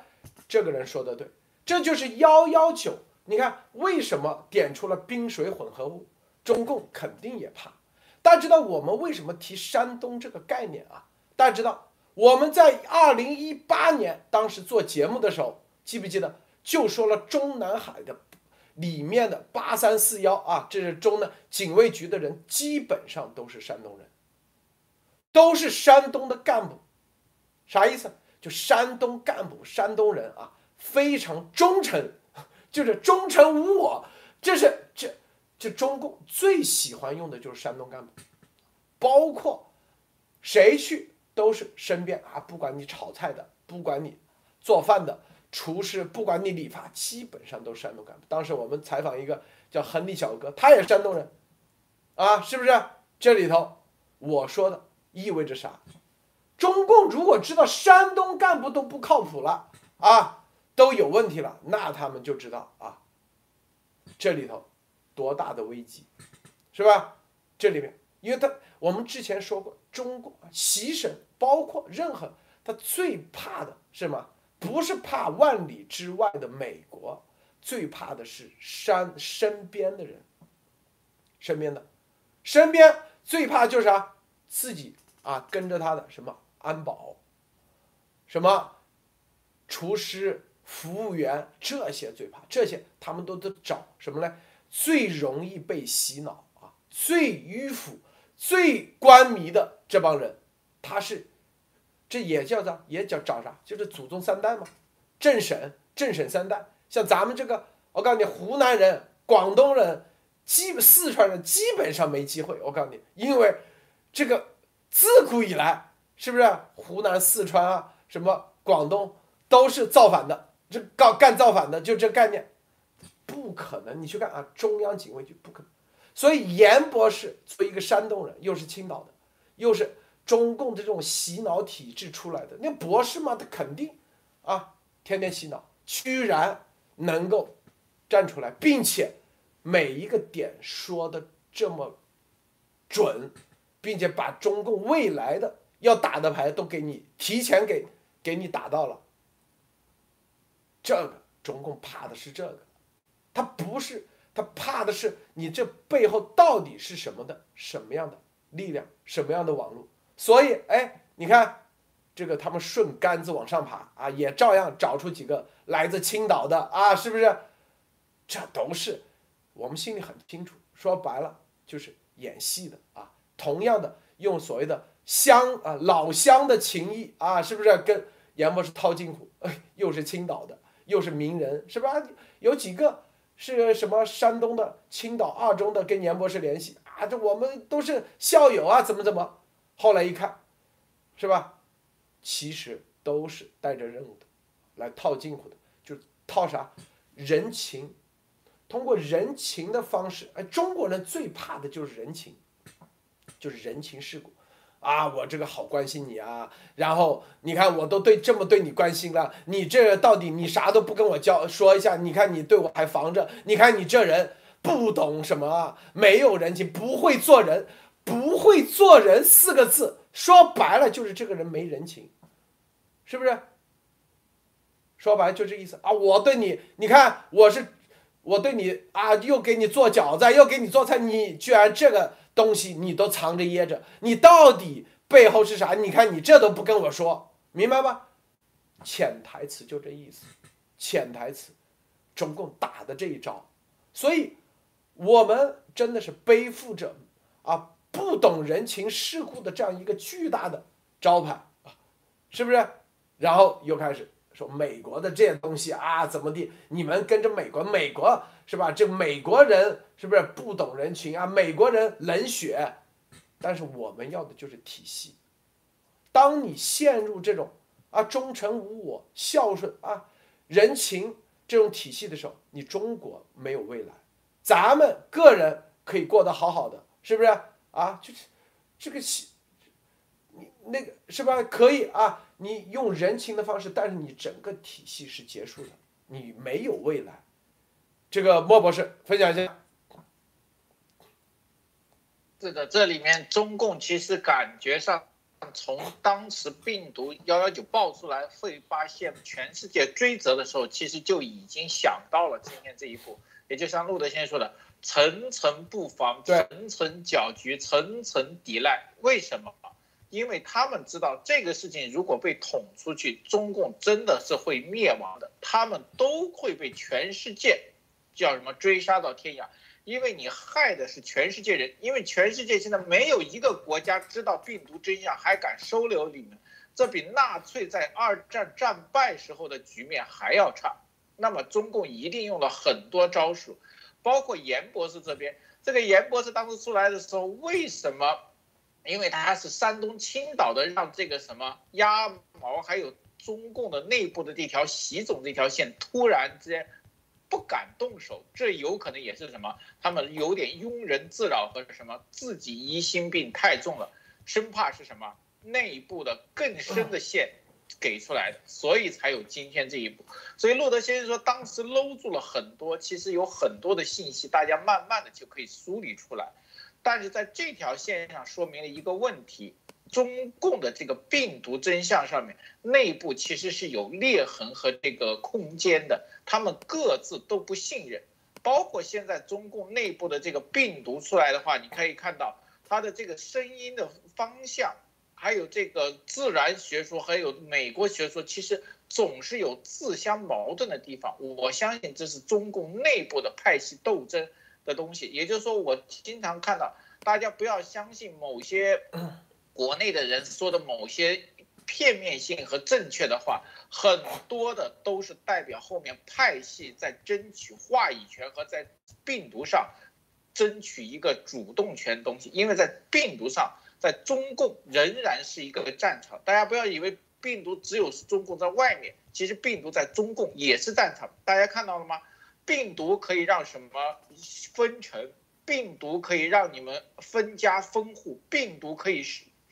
Speaker 1: 这个人说的对，这就是幺幺九。你看为什么点出了冰水混合物？中共肯定也怕。大家知道我们为什么提山东这个概念啊？大家知道。我们在二零一八年当时做节目的时候，记不记得就说了中南海的里面的八三四幺啊，这是中呢警卫局的人，基本上都是山东人，都是山东的干部，啥意思？就山东干部、山东人啊，非常忠诚，就是忠诚无我。这是这这中共最喜欢用的就是山东干部，包括谁去。都是身边啊，不管你炒菜的，不管你做饭的厨师，不管你理发，基本上都是山东干部。当时我们采访一个叫亨利小哥，他也是山东人，啊，是不是？这里头我说的意味着啥？中共如果知道山东干部都不靠谱了啊，都有问题了，那他们就知道啊，这里头多大的危机，是吧？这里面，因为他我们之前说过，中共习省。包括任何他最怕的是什么？不是怕万里之外的美国，最怕的是山身边的人。身边的，身边最怕就是啥？自己啊，跟着他的什么安保，什么厨师、服务员这些最怕。这些他们都得找什么呢？最容易被洗脑啊，最迂腐、最官迷的这帮人。他是，这也叫做也叫找啥？就是祖宗三代嘛，政审政审三代。像咱们这个，我告诉你，湖南人、广东人、基四川人基本上没机会。我告诉你，因为这个自古以来，是不是湖南、四川啊，什么广东都是造反的，这搞干造反的，就这概念，不可能。你去看啊，中央警卫局不可能。所以严博士作为一个山东人，又是青岛的，又是。中共的这种洗脑体制出来的那博士嘛，他肯定啊，天天洗脑，居然能够站出来，并且每一个点说的这么准，并且把中共未来的要打的牌都给你提前给给你打到了。这个中共怕的是这个，他不是他怕的是你这背后到底是什么的什么样的力量，什么样的网络。所以，哎，你看，这个他们顺杆子往上爬啊，也照样找出几个来自青岛的啊，是不是？这都是我们心里很清楚，说白了就是演戏的啊。同样的，用所谓的乡啊老乡的情谊啊，是不是跟杨博士套近乎？又是青岛的，又是名人，是吧？有几个是什么山东的、青岛二中的，跟严博士联系啊？这我们都是校友啊，怎么怎么？后来一看，是吧？其实都是带着任务的，来套近乎的，就是套啥人情，通过人情的方式，哎，中国人最怕的就是人情，就是人情世故，啊，我这个好关心你啊，然后你看我都对这么对你关心了，你这到底你啥都不跟我交说一下，你看你对我还防着，你看你这人不懂什么，没有人情，不会做人，不会做人四个字。说白了就是这个人没人情，是不是？说白了就这意思啊！我对你，你看我是，我对你啊，又给你做饺子，又给你做菜，你居然这个东西你都藏着掖着，你到底背后是啥？你看你这都不跟我说，明白吗？潜台词就这意思，潜台词，中共打的这一招，所以我们真的是背负着啊。不懂人情世故的这样一个巨大的招牌啊，是不是？然后又开始说美国的这些东西啊，怎么地？你们跟着美国，美国是吧？这美国人是不是不懂人情啊？美国人冷血，但是我们要的就是体系。当你陷入这种啊忠诚无我、孝顺啊人情这种体系的时候，你中国没有未来。咱们个人可以过得好好的，是不是？啊，就是这个戏，你那个是吧？可以啊，你用人情的方式，但是你整个体系是结束的，你没有未来。这个莫博士分享一下。
Speaker 2: 是的，这里面中共其实感觉上，从当时病毒幺幺九爆出来，会发现全世界追责的时候，其实就已经想到了今天这一步。也就像路德先生说的。层层布防，层层搅局，层层抵赖。为什么？因为他们知道这个事情如果被捅出去，中共真的是会灭亡的。他们都会被全世界叫什么追杀到天涯。因为你害的是全世界人，因为全世界现在没有一个国家知道病毒真相还敢收留你们，这比纳粹在二战战败时候的局面还要差。那么中共一定用了很多招数。包括严博士这边，这个严博士当时出来的时候，为什么？因为他是山东青岛的，让这个什么鸭毛，还有中共的内部的这条习总这条线突然之间不敢动手，这有可能也是什么？他们有点庸人自扰和什么自己疑心病太重了，生怕是什么内部的更深的线。给出来的，所以才有今天这一步。所以洛德先生说，当时搂住了很多，其实有很多的信息，大家慢慢的就可以梳理出来。但是在这条线上说明了一个问题：中共的这个病毒真相上面，内部其实是有裂痕和这个空间的，他们各自都不信任。包括现在中共内部的这个病毒出来的话，你可以看到它的这个声音的方向。还有这个自然学说，还有美国学说，其实总是有自相矛盾的地方。我相信这是中共内部的派系斗争的东西。也就是说，我经常看到大家不要相信某些 国内的人说的某些片面性和正确的话，很多的都是代表后面派系在争取话语权和在病毒上争取一个主动权东西，因为在病毒上。在中共仍然是一个战场，大家不要以为病毒只有中共在外面，其实病毒在中共也是战场。大家看到了吗？病毒可以让什么分成？病毒可以让你们分家分户，病毒可以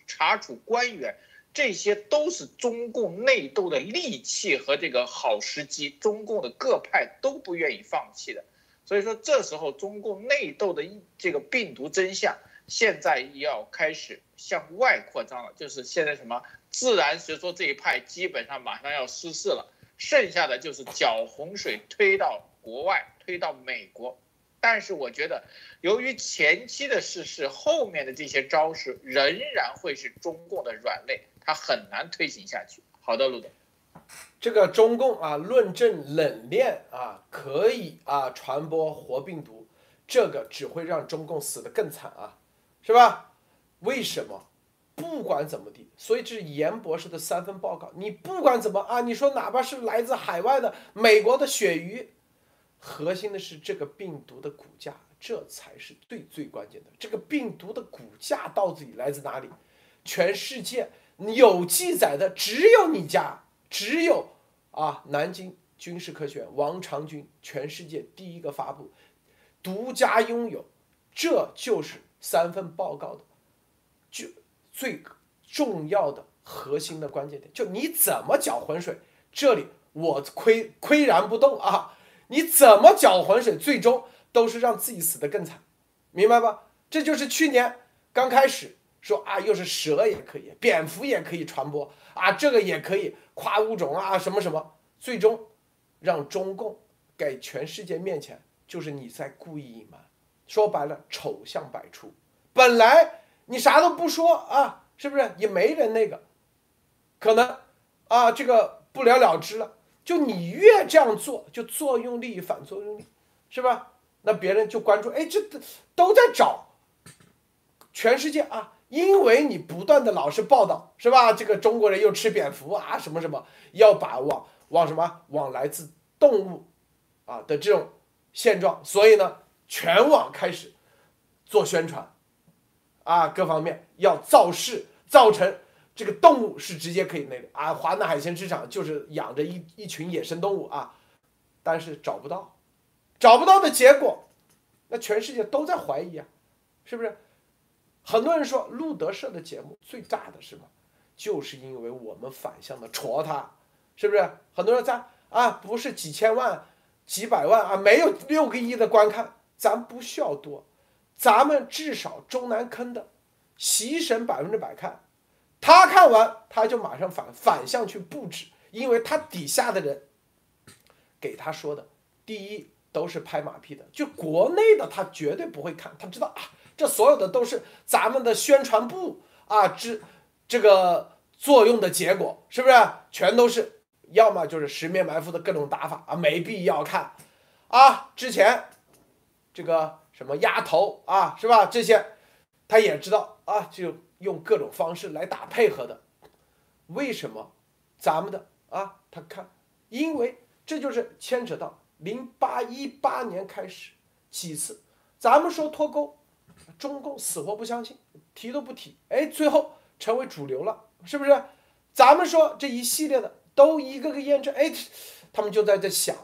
Speaker 2: 查处官员，这些都是中共内斗的利器和这个好时机，中共的各派都不愿意放弃的。所以说，这时候中共内斗的这个病毒真相。现在要开始向外扩张了，就是现在什么自然学说这一派基本上马上要失势了，剩下的就是搅洪水推到国外，推到美国。但是我觉得，由于前期的事实，后面的这些招式仍然会是中共的软肋。它很难推行下去。好的，陆总。
Speaker 1: 这个中共啊，论证冷链啊可以啊传播活病毒，这个只会让中共死得更惨啊，是吧？为什么？不管怎么地，所以这是严博士的三份报告。你不管怎么啊，你说哪怕是来自海外的美国的鳕鱼，核心的是这个病毒的骨架，这才是最最关键的。这个病毒的骨架到底来自哪里？全世界有记载的只有你家，只有。啊！南京军事科学院王长军，全世界第一个发布，独家拥有，这就是三份报告的，就最重要的核心的关键点，就你怎么搅浑水，这里我岿岿然不动啊！你怎么搅浑水，最终都是让自己死得更惨，明白吧？这就是去年刚开始说啊，又是蛇也可以，蝙蝠也可以传播啊，这个也可以。跨物种啊，什么什么，最终让中共给全世界面前就是你在故意隐瞒，说白了丑相百出。本来你啥都不说啊，是不是也没人那个，可能啊这个不了了之了。就你越这样做，就作用力反作用力，是吧？那别人就关注，哎，这都在找全世界啊。因为你不断的老是报道，是吧？这个中国人又吃蝙蝠啊，什么什么，要把往往什么往来自动物，啊的这种现状，所以呢，全网开始做宣传，啊，各方面要造势，造成这个动物是直接可以那个啊，华南海鲜市场就是养着一一群野生动物啊，但是找不到，找不到的结果，那全世界都在怀疑啊，是不是？很多人说路德社的节目最炸的什么？就是因为我们反向的戳他，是不是？很多人在啊，不是几千万、几百万啊，没有六个亿的观看，咱不需要多，咱们至少中南坑的席神百分之百看，他看完他就马上反反向去布置，因为他底下的人给他说的，第一都是拍马屁的，就国内的他绝对不会看，他知道啊。这所有的都是咱们的宣传部啊，之这个作用的结果，是不是？全都是要么就是十面埋伏的各种打法啊，没必要看啊。之前这个什么压头啊，是吧？这些他也知道啊，就用各种方式来打配合的。为什么咱们的啊？他看，因为这就是牵扯到零八一八年开始几次，咱们说脱钩。中共死活不相信，提都不提，哎，最后成为主流了，是不是？咱们说这一系列的都一个个验证，哎，他们就在这想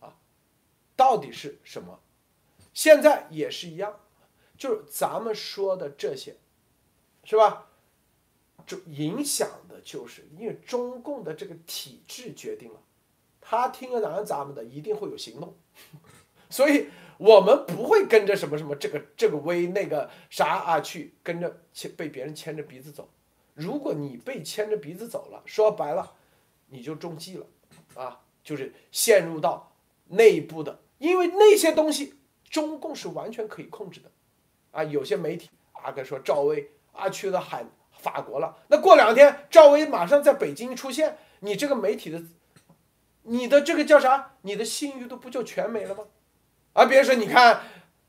Speaker 1: 啊，到底是什么？现在也是一样，就是咱们说的这些，是吧？就影响的就是因为中共的这个体制决定了，他听了咱们的一定会有行动，所以。我们不会跟着什么什么这个这个威那个啥啊去跟着牵被别人牵着鼻子走。如果你被牵着鼻子走了，说白了，你就中计了，啊，就是陷入到内部的，因为那些东西中共是完全可以控制的，啊，有些媒体啊跟说赵薇啊去了海法国了，那过两天赵薇马上在北京出现，你这个媒体的，你的这个叫啥？你的信誉度不就全没了吗？啊，别说你看，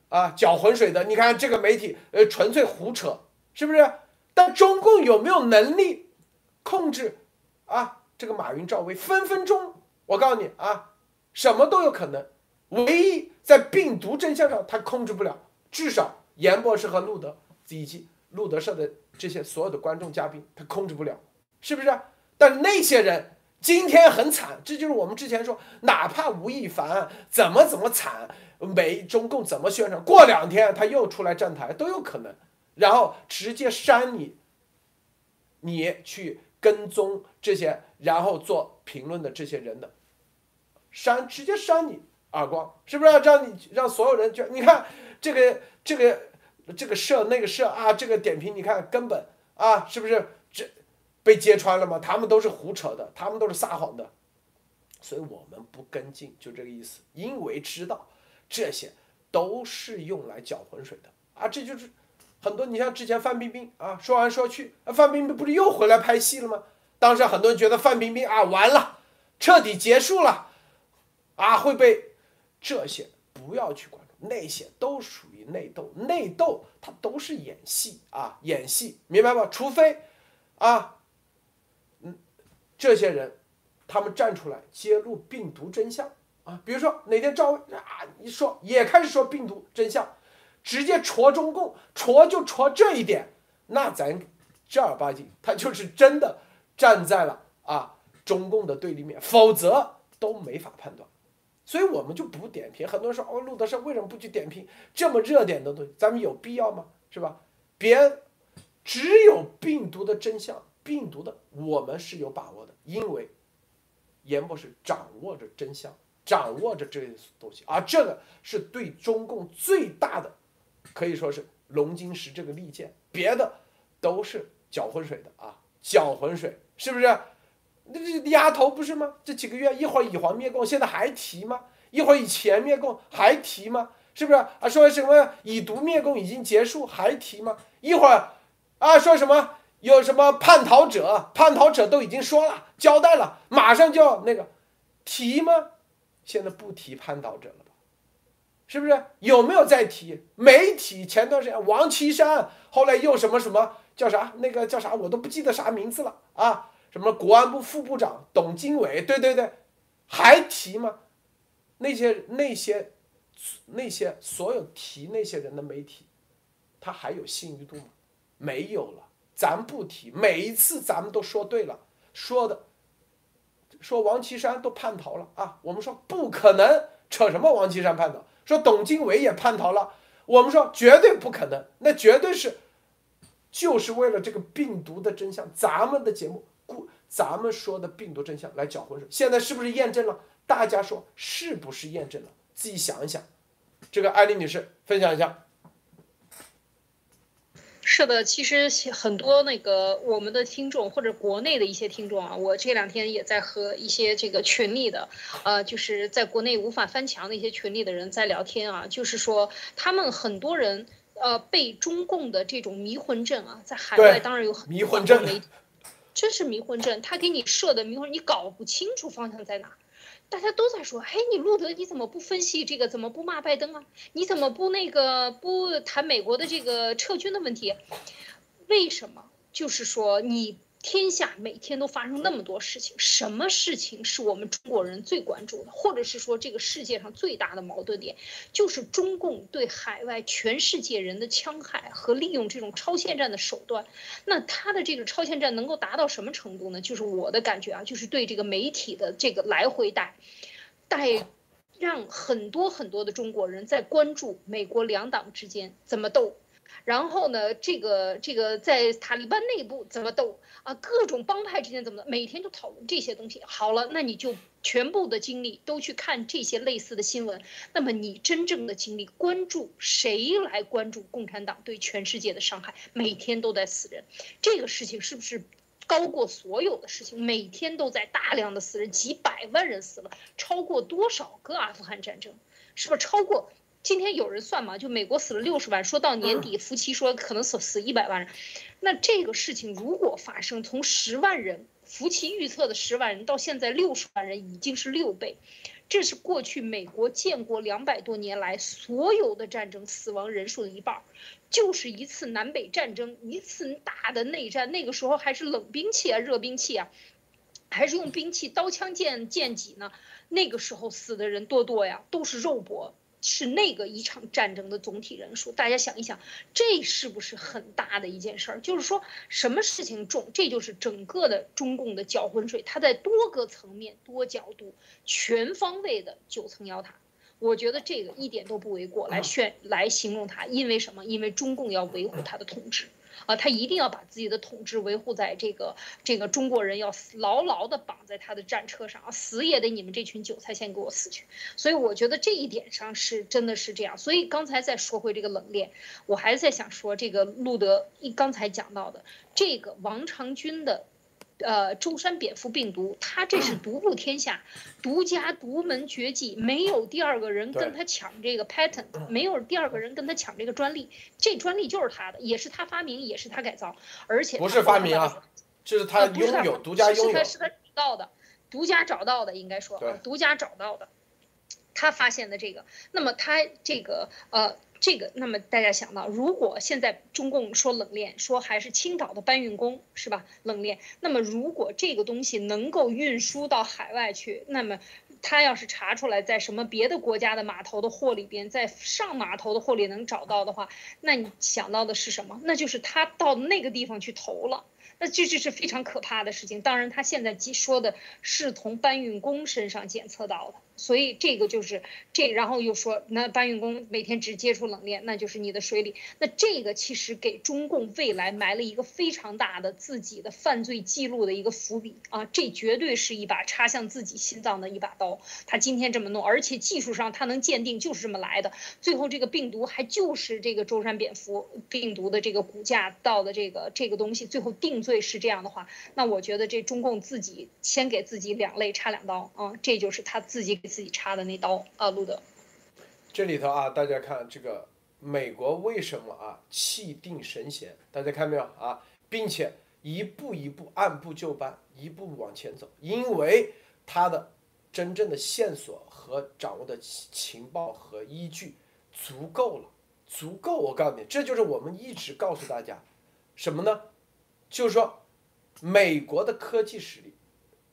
Speaker 1: 啊，搅浑水的，你看这个媒体，呃，纯粹胡扯，是不是？但中共有没有能力控制啊？这个马云、赵薇分分钟，我告诉你啊，什么都有可能。唯一在病毒真相上他控制不了，至少严博士和路德以及路德社的这些所有的观众嘉宾他控制不了，是不是？但那些人。今天很惨，这就是我们之前说，哪怕吴亦凡怎么怎么惨，美中共怎么宣传，过两天他又出来站台都有可能，然后直接删你，你去跟踪这些，然后做评论的这些人的，删直接删你耳光，是不是要让你让所有人就你看这个这个这个社那个社啊，这个点评你看根本啊，是不是这？被揭穿了吗？他们都是胡扯的，他们都是撒谎的，所以我们不跟进，就这个意思。因为知道这些都是用来搅浑水的啊，这就是很多你像之前范冰冰啊，说完说去，范冰冰不是又回来拍戏了吗？当时很多人觉得范冰冰啊完了，彻底结束了，啊会被这些不要去关注，那些都属内斗，内斗它都是演戏啊，演戏，明白吗？除非啊，嗯，这些人他们站出来揭露病毒真相啊，比如说哪天赵啊一说也开始说病毒真相。直接戳中共，戳就戳这一点，那咱正儿八经，他就是真的站在了啊中共的对立面，否则都没法判断。所以我们就不点评。很多人说哦，路德社为什么不去点评这么热点的东西？咱们有必要吗？是吧？别只有病毒的真相，病毒的我们是有把握的，因为严博士掌握着真相，掌握着这些东西，而这个是对中共最大的。可以说是龙金石这个利剑，别的都是搅浑水的啊，搅浑水是不是？那这丫头不是吗？这几个月一会儿以黄灭共，现在还提吗？一会儿以前灭共还提吗？是不是啊？说什么以毒灭共已经结束还提吗？一会儿啊说什么有什么叛逃者，叛逃者都已经说了交代了，马上就要那个提吗？现在不提叛逃者了吧。是不是有没有再提？没提。前段时间王岐山，后来又什么什么叫啥？那个叫啥？我都不记得啥名字了啊！什么国安部副部长董经纬？对对对，还提吗？那些那些那些所有提那些人的媒体，他还有信誉度吗？没有了。咱不提，每一次咱们都说对了，说的说王岐山都叛逃了啊！我们说不可能，扯什么王岐山叛逃？说董经纬也叛逃了，我们说绝对不可能，那绝对是，就是为了这个病毒的真相，咱们的节目，故咱们说的病毒真相来搅浑水，现在是不是验证了？大家说是不是验证了？自己想一想，这个艾丽女士分享一下。
Speaker 3: 是的，其实很多那个我们的听众或者国内的一些听众啊，我这两天也在和一些这个群里的，呃，就是在国内无法翻墙的一些群里的人在聊天啊，就是说他们很多人呃被中共的这种迷魂阵啊，在海外当然有很
Speaker 1: 迷魂阵，
Speaker 3: 这是迷魂阵，他给你设的迷魂，你搞不清楚方向在哪。大家都在说，嘿，你路德你怎么不分析这个？怎么不骂拜登啊？你怎么不那个不谈美国的这个撤军的问题？为什么？就是说你。天下每天都发生那么多事情，什么事情是我们中国人最关注的？或者是说，这个世界上最大的矛盾点，就是中共对海外全世界人的戕害和利用这种超限战的手段。那他的这个超限战能够达到什么程度呢？就是我的感觉啊，就是对这个媒体的这个来回带，带，让很多很多的中国人在关注美国两党之间怎么斗。然后呢，这个这个在塔利班内部怎么斗啊？各种帮派之间怎么的每天就讨论这些东西。好了，那你就全部的精力都去看这些类似的新闻。那么你真正的精力关注谁来关注共产党对全世界的伤害？每天都在死人，这个事情是不是高过所有的事情？每天都在大量的死人，几百万人死了，超过多少个阿富汗战争？是不是超过？今天有人算嘛？就美国死了六十万，说到年底，夫妻说可能死死一百万人。那这个事情如果发生，从十万人，夫妻预测的十万人，到现在六十万人，已经是六倍。这是过去美国建国两百多年来所有的战争死亡人数的一半，就是一次南北战争，一次大的内战。那个时候还是冷兵器啊，热兵器啊，还是用兵器，刀枪剑剑戟呢？那个时候死的人多多呀，都是肉搏。是那个一场战争的总体人数，大家想一想，这是不是很大的一件事儿？就是说，什么事情重，这就是整个的中共的搅浑水，它在多个层面、多角度、全方位的九层妖塔。我觉得这个一点都不为过，来炫来形容它，因为什么？因为中共要维护它的统治。啊，他一定要把自己的统治维护在这个这个中国人要牢牢的绑在他的战车上，死也得你们这群韭菜先给我死去。所以我觉得这一点上是真的是这样。所以刚才再说回这个冷链，我还是在想说这个路德一刚才讲到的这个王长军的呃舟山蝙蝠病毒，它这是独步天下，独家独门绝技，没有第二个人跟他抢这个 patent，没有第二个人跟他抢这个专利，这专利就是他的，也是他发明，也是他改造，而且
Speaker 1: 不是发明啊，这是他拥有独家拥有，
Speaker 3: 是他是他找到的，独家找到的应该说啊，独家找到的，他发现的这个，那么他这个呃。这个，那么大家想到，如果现在中共说冷链，说还是青岛的搬运工是吧？冷链，那么如果这个东西能够运输到海外去，那么他要是查出来在什么别的国家的码头的货里边，在上码头的货里能找到的话，那你想到的是什么？那就是他到那个地方去投了。那这这是非常可怕的事情。当然，他现在说的是从搬运工身上检测到的，所以这个就是这。然后又说，那搬运工每天只接触冷链，那就是你的水里。那这个其实给中共未来埋了一个非常大的自己的犯罪记录的一个伏笔啊！这绝对是一把插向自己心脏的一把刀。他今天这么弄，而且技术上他能鉴定就是这么来的。最后这个病毒还就是这个舟山蝙蝠病毒的这个骨架到的这个这个东西，最后定。罪，是这样的话，那我觉得这中共自己先给自己两肋插两刀啊，这就是他自己自己插的那刀啊，路德。
Speaker 1: 这里头啊，大家看这个美国为什么啊气定神闲？大家看没有啊？并且一步一步按部就班，一步往前走，因为他的真正的线索和掌握的情报和依据足够了，足够。我告诉你，这就是我们一直告诉大家什么呢？就是说，美国的科技实力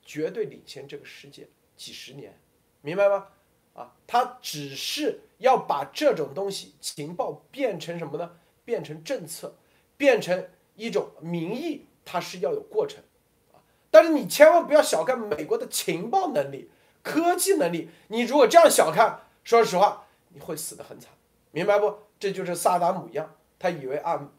Speaker 1: 绝对领先这个世界几十年，明白吗？啊，他只是要把这种东西情报变成什么呢？变成政策，变成一种民意，它是要有过程啊。但是你千万不要小看美国的情报能力、科技能力。你如果这样小看，说实话，你会死得很惨，明白不？这就是萨达姆一样，他以为啊。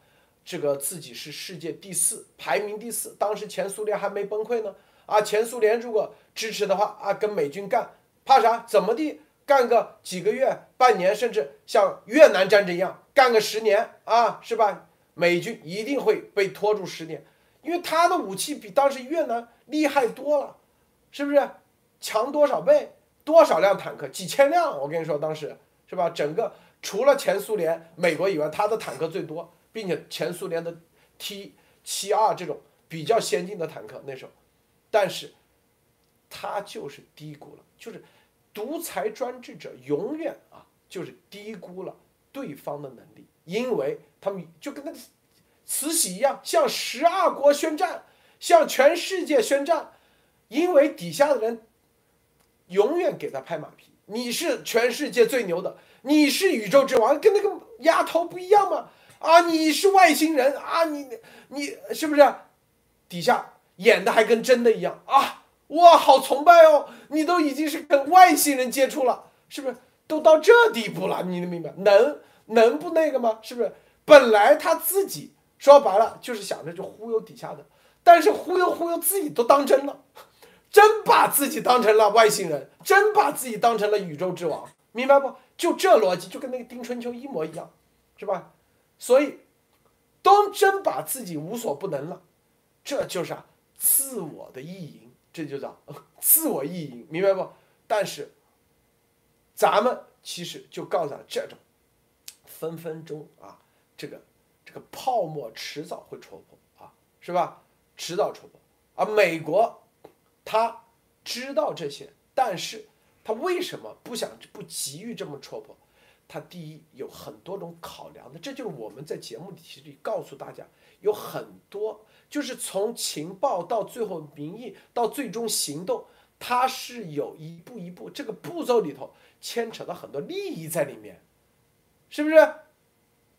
Speaker 1: 这个自己是世界第四，排名第四。当时前苏联还没崩溃呢，啊，前苏联如果支持的话，啊，跟美军干，怕啥？怎么地？干个几个月、半年，甚至像越南战争一样，干个十年啊，是吧？美军一定会被拖住十年，因为他的武器比当时越南厉害多了，是不是？强多少倍？多少辆坦克？几千辆？我跟你说，当时是吧？整个除了前苏联、美国以外，他的坦克最多。并且前苏联的 T 七二这种比较先进的坦克那时候，但是他就是低估了，就是独裁专制者永远啊就是低估了对方的能力，因为他们就跟那个慈禧一样，向十二国宣战，向全世界宣战，因为底下的人永远给他拍马屁，你是全世界最牛的，你是宇宙之王，跟那个丫头不一样吗？啊，你是外星人啊！你你是不是？底下演的还跟真的一样啊！哇，好崇拜哦！你都已经是跟外星人接触了，是不是？都到这地步了，你能明白？能能不那个吗？是不是？本来他自己说白了就是想着就忽悠底下的，但是忽悠忽悠自己都当真了，真把自己当成了外星人，真把自己当成了宇宙之王，明白不？就这逻辑，就跟那个丁春秋一模一样，是吧？所以，都真把自己无所不能了，这就是啊自我的意淫，这就叫 自我意淫，明白不？但是，咱们其实就告诉他，这种分分钟啊，这个这个泡沫迟早会戳破啊，是吧？迟早戳破。而美国他知道这些，但是他为什么不想不急于这么戳破？他第一有很多种考量的，这就是我们在节目里其实告诉大家，有很多就是从情报到最后民意到最终行动，它是有一步一步这个步骤里头牵扯到很多利益在里面，是不是？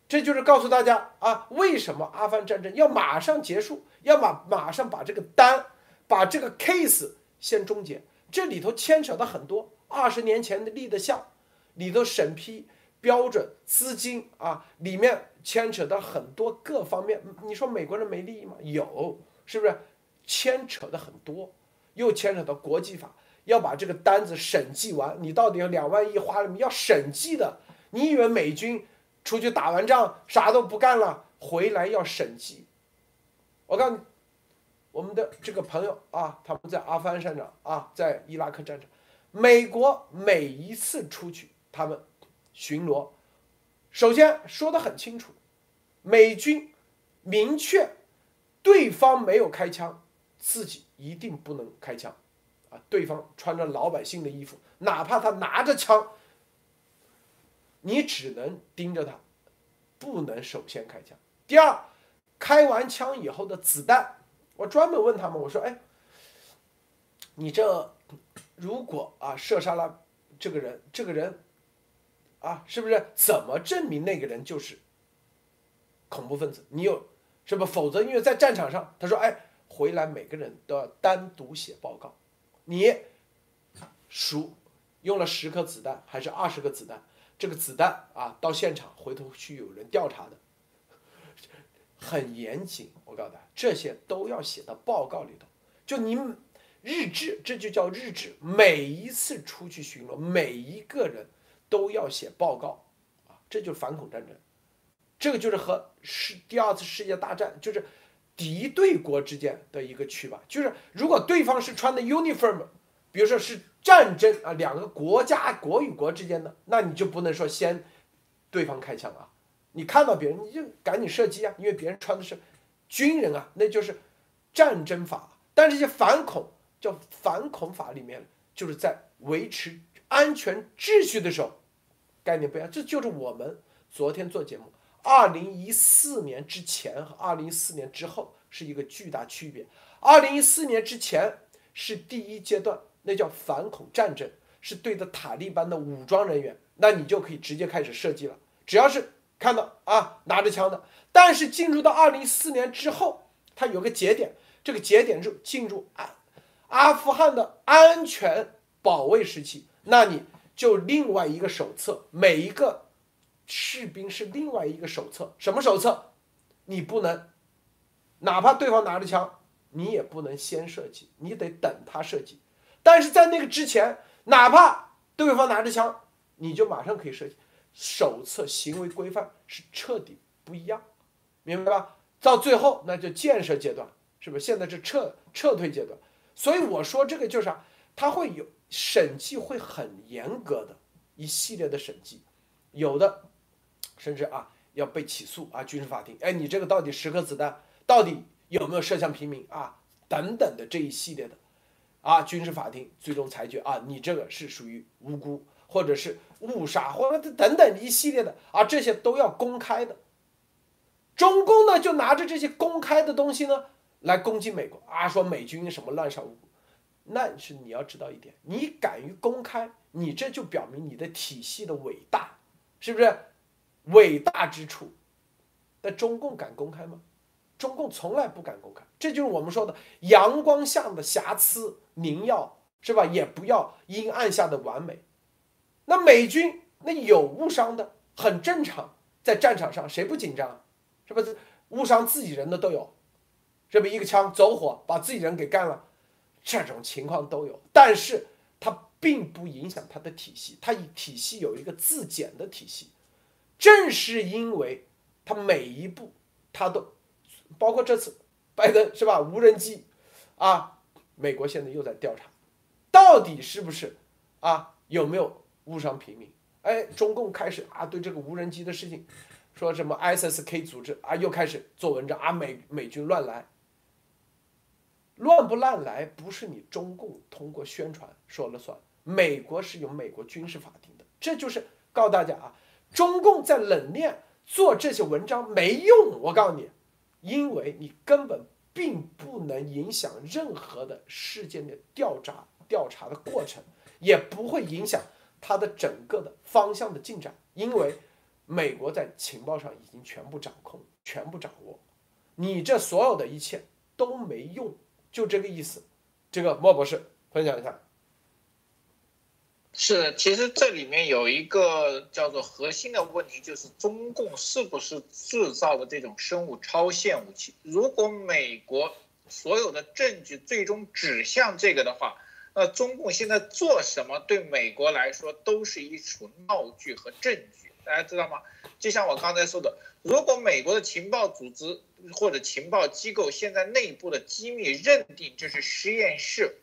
Speaker 1: 这就是告诉大家啊，为什么阿富汗战争要马上结束，要马马上把这个单，把这个 case 先终结，这里头牵扯到很多二十年前立的项，里头审批。标准资金啊，里面牵扯到很多各方面。你说美国人没利益吗？有，是不是？牵扯的很多，又牵扯到国际法，要把这个单子审计完。你到底有两万亿花了没，要审计的。你以为美军出去打完仗啥都不干了，回来要审计？我告诉你，我们的这个朋友啊，他们在阿富汗战场啊，在伊拉克战场，美国每一次出去他们巡逻，首先说的很清楚，美军明确对方没有开枪，自己一定不能开枪，啊，对方穿着老百姓的衣服，哪怕他拿着枪，你只能盯着他，不能首先开枪。第二，开完枪以后的子弹。我专门问他们，我说：“哎，你这如果啊射杀了这个人，这个人啊，是不是怎么证明那个人就是恐怖分子？你有是不？否则，因为在战场上，他说：‘哎，回来每个人都要单独写报告，你数用了十颗子弹还是二十个子弹？这个子弹啊，到现场回头去有人调查的。’”很严谨，我告诉他，这些都要写到报告里头。就你日志，这就叫日志。每一次出去巡逻，每一个人都要写报告啊，这就是反恐战争。这个就是和世第二次世界大战，就是敌对国之间的一个区别。就是如果对方是穿的 uniform，比如说是战争啊，两个国家国与国之间的，那你就不能说先对方开枪啊。你看到别人你就赶紧射击啊，因为别人穿的是军人啊，那就是战争法。但这些反恐叫反恐法里面，就是在维持安全秩序的时候，概念不一样。这就是我们昨天做节目，二零一四年之前和二零一四年之后是一个巨大区别。二零一四年之前是第一阶段，那叫反恐战争，是对着塔利班的武装人员，那你就可以直接开始射击了，只要是。看到啊，拿着枪的，但是进入到二零一四年之后，它有个节点，这个节点是进入阿阿富汗的安全保卫时期，那你就另外一个手册，每一个士兵是另外一个手册，什么手册？你不能，哪怕对方拿着枪，你也不能先射击，你得等他射击，但是在那个之前，哪怕对方拿着枪，你就马上可以射击。手册行为规范是彻底不一样，明白吧？到最后那就建设阶段，是不是？现在是撤撤退阶段，所以我说这个就是啥？它会有审计，会很严格的一系列的审计，有的甚至啊要被起诉啊，军事法庭，哎，你这个到底十颗子弹到底有没有射向平民啊？等等的这一系列的啊，军事法庭最终裁决啊，你这个是属于无辜。或者是误杀，或者等等一系列的啊，这些都要公开的。中共呢，就拿着这些公开的东西呢，来攻击美国啊，说美军什么滥杀无辜。那是你要知道一点，你敢于公开，你这就表明你的体系的伟大，是不是？伟大之处，那中共敢公开吗？中共从来不敢公开，这就是我们说的阳光下的瑕疵，您要是吧，也不要阴暗下的完美。那美军那有误伤的很正常，在战场上谁不紧张？是不是误伤自己人的都有？这不一个枪走火把自己人给干了，这种情况都有。但是它并不影响它的体系，它体系有一个自检的体系。正是因为它每一步它都，包括这次拜登是吧？无人机啊，美国现在又在调查，到底是不是啊？有没有？误伤平民，哎，中共开始啊，对这个无人机的事情，说什么 ISK 组织啊，又开始做文章啊，美美军乱来，乱不乱来不是你中共通过宣传说了算，美国是有美国军事法庭的，这就是告诉大家啊，中共在冷链做这些文章没用，我告诉你，因为你根本并不能影响任何的事件的调查调查的过程，也不会影响。它的整个的方向的进展，因为美国在情报上已经全部掌控、全部掌握，你这所有的一切都没用，就这个意思。这个莫博士分享一下。
Speaker 2: 是，其实这里面有一个叫做核心的问题，就是中共是不是制造的这种生物超限武器？如果美国所有的证据最终指向这个的话。那中共现在做什么，对美国来说都是一出闹剧和证据，大家知道吗？就像我刚才说的，如果美国的情报组织或者情报机构现在内部的机密认定这是实验室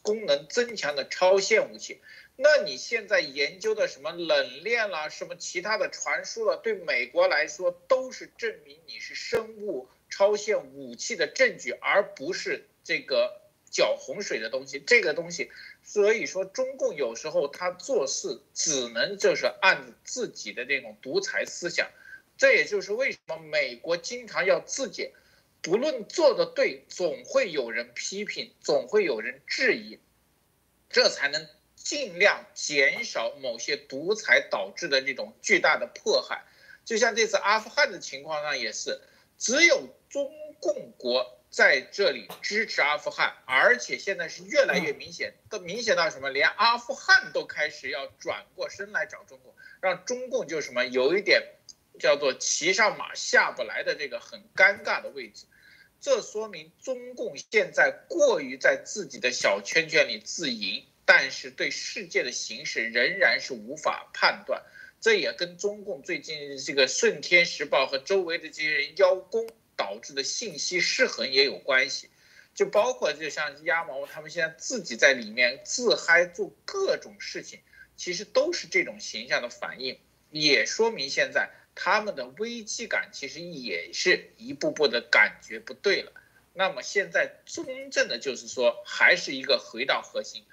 Speaker 2: 功能增强的超限武器，那你现在研究的什么冷链啦，什么其他的传输了，对美国来说都是证明你是生物超限武器的证据，而不是这个搅洪水的东西。这个东西。所以说，中共有时候他做事只能就是按自己的这种独裁思想，这也就是为什么美国经常要自检，不论做的对，总会有人批评，总会有人质疑，这才能尽量减少某些独裁导致的这种巨大的迫害。就像这次阿富汗的情况上也是，只有中共国。在这里支持阿富汗，而且现在是越来越明显，都明显到什么？连阿富汗都开始要转过身来找中共，让中共就什么有一点叫做骑上马下不来的这个很尴尬的位置。这说明中共现在过于在自己的小圈圈里自营，但是对世界的形势仍然是无法判断。这也跟中共最近这个《顺天时报》和周围的这些人邀功。导致的信息失衡也有关系，就包括就像鸭毛他们现在自己在里面自嗨做各种事情，其实都是这种形象的反应，也说明现在他们的危机感其实也是一步步的感觉不对了。那么现在真正的就是说，还是一个回到核心，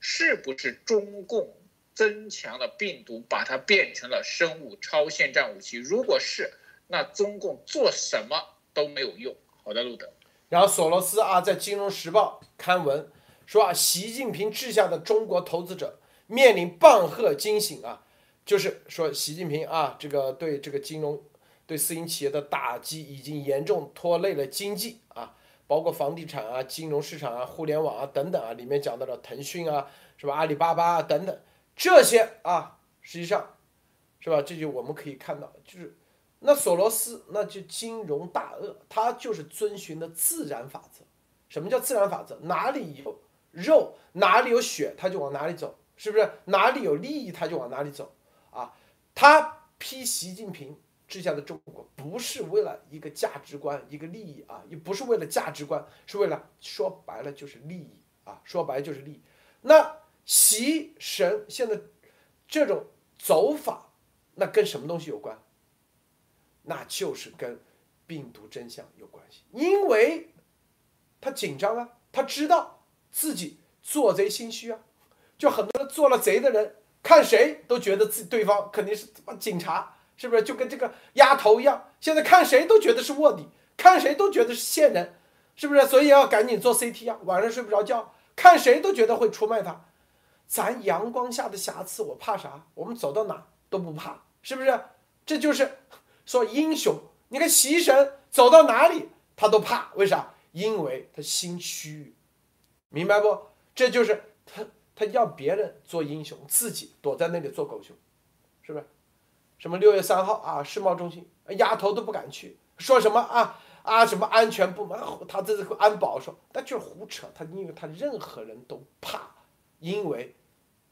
Speaker 2: 是不是中共增强了病毒，把它变成了生物超限战武器？如果是，那中共做什么？都没有用。好的，路德。
Speaker 1: 然后索罗斯啊，在《金融时报》刊文说啊，习近平治下的中国投资者面临棒喝惊醒啊，就是说习近平啊，这个对这个金融、对私营企业的打击已经严重拖累了经济啊，包括房地产啊、金融市场啊、互联网啊等等啊，里面讲到了腾讯啊，是吧？阿里巴巴啊等等这些啊，实际上是吧？这就我们可以看到，就是。那索罗斯那就金融大鳄，他就是遵循的自然法则。什么叫自然法则？哪里有肉，哪里有血，他就往哪里走，是不是？哪里有利益，他就往哪里走啊？他批习近平治下的中国，不是为了一个价值观、一个利益啊，也不是为了价值观，是为了说白了就是利益啊，说白了就是利益。那习神现在这种走法，那跟什么东西有关？那就是跟病毒真相有关系，因为他紧张啊，他知道自己做贼心虚啊，就很多做了贼的人，看谁都觉得自对方肯定是警察，是不是？就跟这个丫头一样，现在看谁都觉得是卧底，看谁都觉得是线人，是不是？所以要赶紧做 CT 啊，晚上睡不着觉，看谁都觉得会出卖他。咱阳光下的瑕疵，我怕啥？我们走到哪都不怕，是不是？这就是。说英雄，你看习神走到哪里他都怕，为啥？因为他心虚，明白不？这就是他他要别人做英雄，自己躲在那里做狗熊，是不是？什么六月三号啊，世贸中心，丫头都不敢去，说什么啊啊什么安全部门，他这是安保说，那就是胡扯。他因为他任何人都怕，因为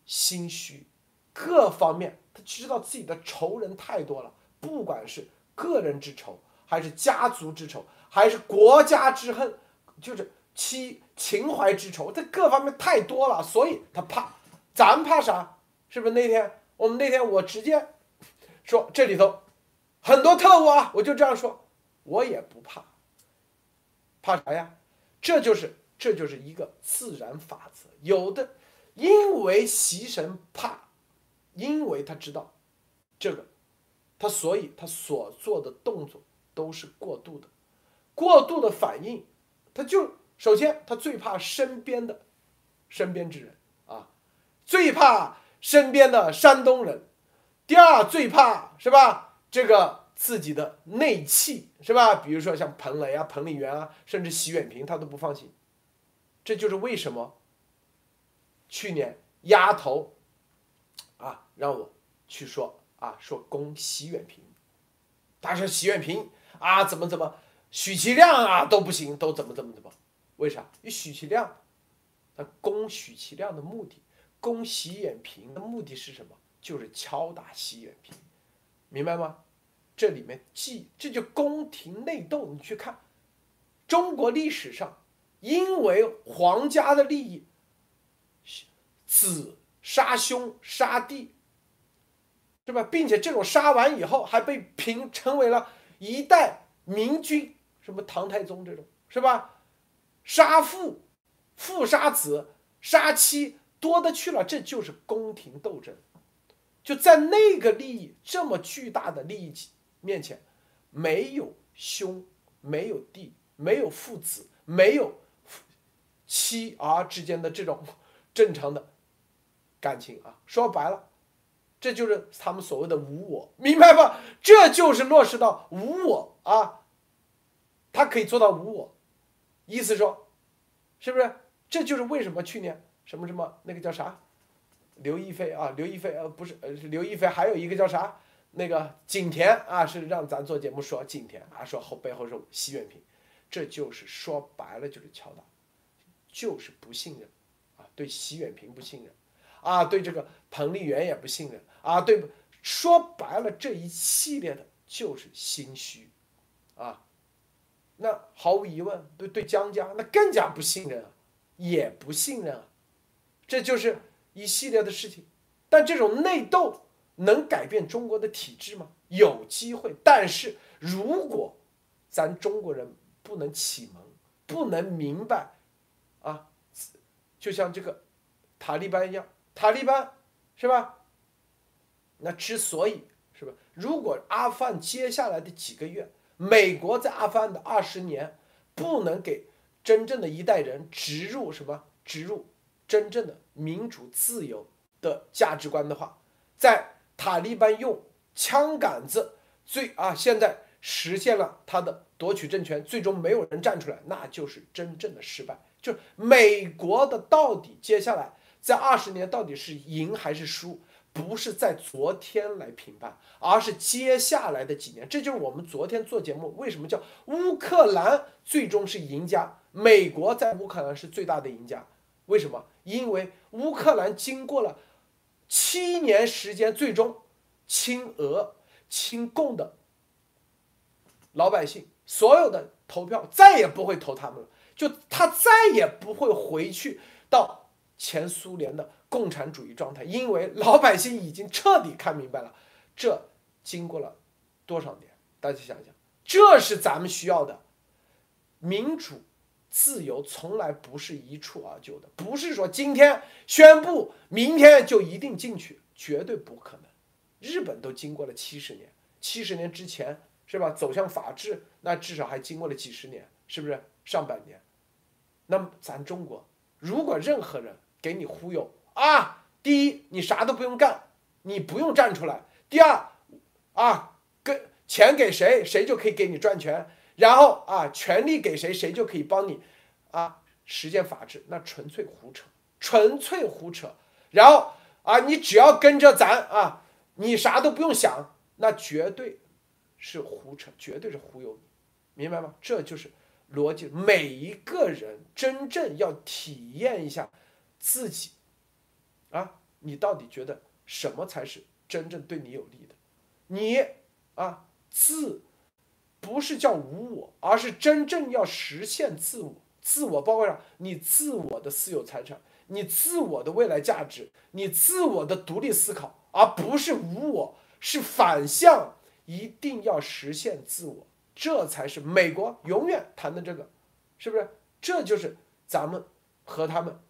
Speaker 1: 心虚，各方面他知道自己的仇人太多了。不管是个人之仇，还是家族之仇，还是国家之恨，就是妻情怀之仇，这各方面太多了，所以他怕。咱怕啥？是不是那天我们那天我直接说这里头很多特务啊，我就这样说，我也不怕。怕啥呀？这就是这就是一个自然法则。有的因为习神怕，因为他知道这个。他所以他所做的动作都是过度的，过度的反应，他就首先他最怕身边的，身边之人啊，最怕身边的山东人，第二最怕是吧？这个自己的内气是吧？比如说像彭雷啊、彭丽媛啊，甚至习远平他都不放心，这就是为什么去年丫头啊让我去说。啊，说攻习远平，他说习远平啊，怎么怎么，许其亮啊都不行，都怎么怎么怎么，为啥？因为许其亮，他攻许其亮的目的，攻习远平的目的是什么？就是敲打习远平，明白吗？这里面既这就宫廷内斗，你去看中国历史上，因为皇家的利益，子杀兄杀弟，是吧？并且这种杀完以后，还被评成为了一代明君，什么唐太宗这种，是吧？杀父，父杀子，杀妻，多的去了，这就是宫廷斗争。就在那个利益这么巨大的利益面前，没有兄，没有弟，没有父子，没有妻儿之间的这种 正常的感情啊！说白了，这就是他们所谓的无我，明白吧？这就是落实到无我啊！他可以做到无我，意思说，是不是？这就是为什么去年什么什么那个叫啥？刘亦菲啊，刘亦菲呃不是呃刘亦菲，还有一个叫啥？那个景甜啊，是让咱做节目说景甜啊，说后背后是习远平，这就是说白了就是敲打，就是不信任啊，对习远平不信任啊，对这个彭丽媛也不信任啊，对，说白了这一系列的就是心虚啊，那毫无疑问对对江家那更加不信任，也不信任啊，这就是。一系列的事情，但这种内斗能改变中国的体制吗？有机会，但是如果咱中国人不能启蒙，不能明白，啊，就像这个塔利班一样，塔利班是吧？那之所以是吧？如果阿富汗接下来的几个月，美国在阿富汗的二十年，不能给真正的一代人植入什么？植入。真正的民主自由的价值观的话，在塔利班用枪杆子最啊，现在实现了他的夺取政权，最终没有人站出来，那就是真正的失败。就是美国的到底接下来在二十年到底是赢还是输，不是在昨天来评判，而是接下来的几年。这就是我们昨天做节目为什么叫乌克兰最终是赢家，美国在乌克兰是最大的赢家。为什么？因为乌克兰经过了七年时间，最终亲俄、亲共的老百姓所有的投票再也不会投他们了，就他再也不会回去到前苏联的共产主义状态，因为老百姓已经彻底看明白了。这经过了多少年？大家想想，这是咱们需要的民主。自由从来不是一蹴而就的，不是说今天宣布，明天就一定进去，绝对不可能。日本都经过了七十年，七十年之前是吧？走向法治，那至少还经过了几十年，是不是上百年？那么咱中国，如果任何人给你忽悠啊，第一你啥都不用干，你不用站出来；第二啊，跟钱给谁，谁就可以给你赚钱。然后啊，权力给谁，谁就可以帮你，啊，实现法治，那纯粹胡扯，纯粹胡扯。然后啊，你只要跟着咱啊，你啥都不用想，那绝对是胡扯，绝对是忽悠你，明白吗？这就是逻辑。每一个人真正要体验一下自己，啊，你到底觉得什么才是真正对你有利的？你啊，自。不是叫无我，而是真正要实现自我。自我包括啥？你自我的私有财产，你自我的未来价值，你自我的独立思考，而不是无我，是反向，一定要实现自我，这才是美国永远谈的这个，是不是？这就是咱们和他们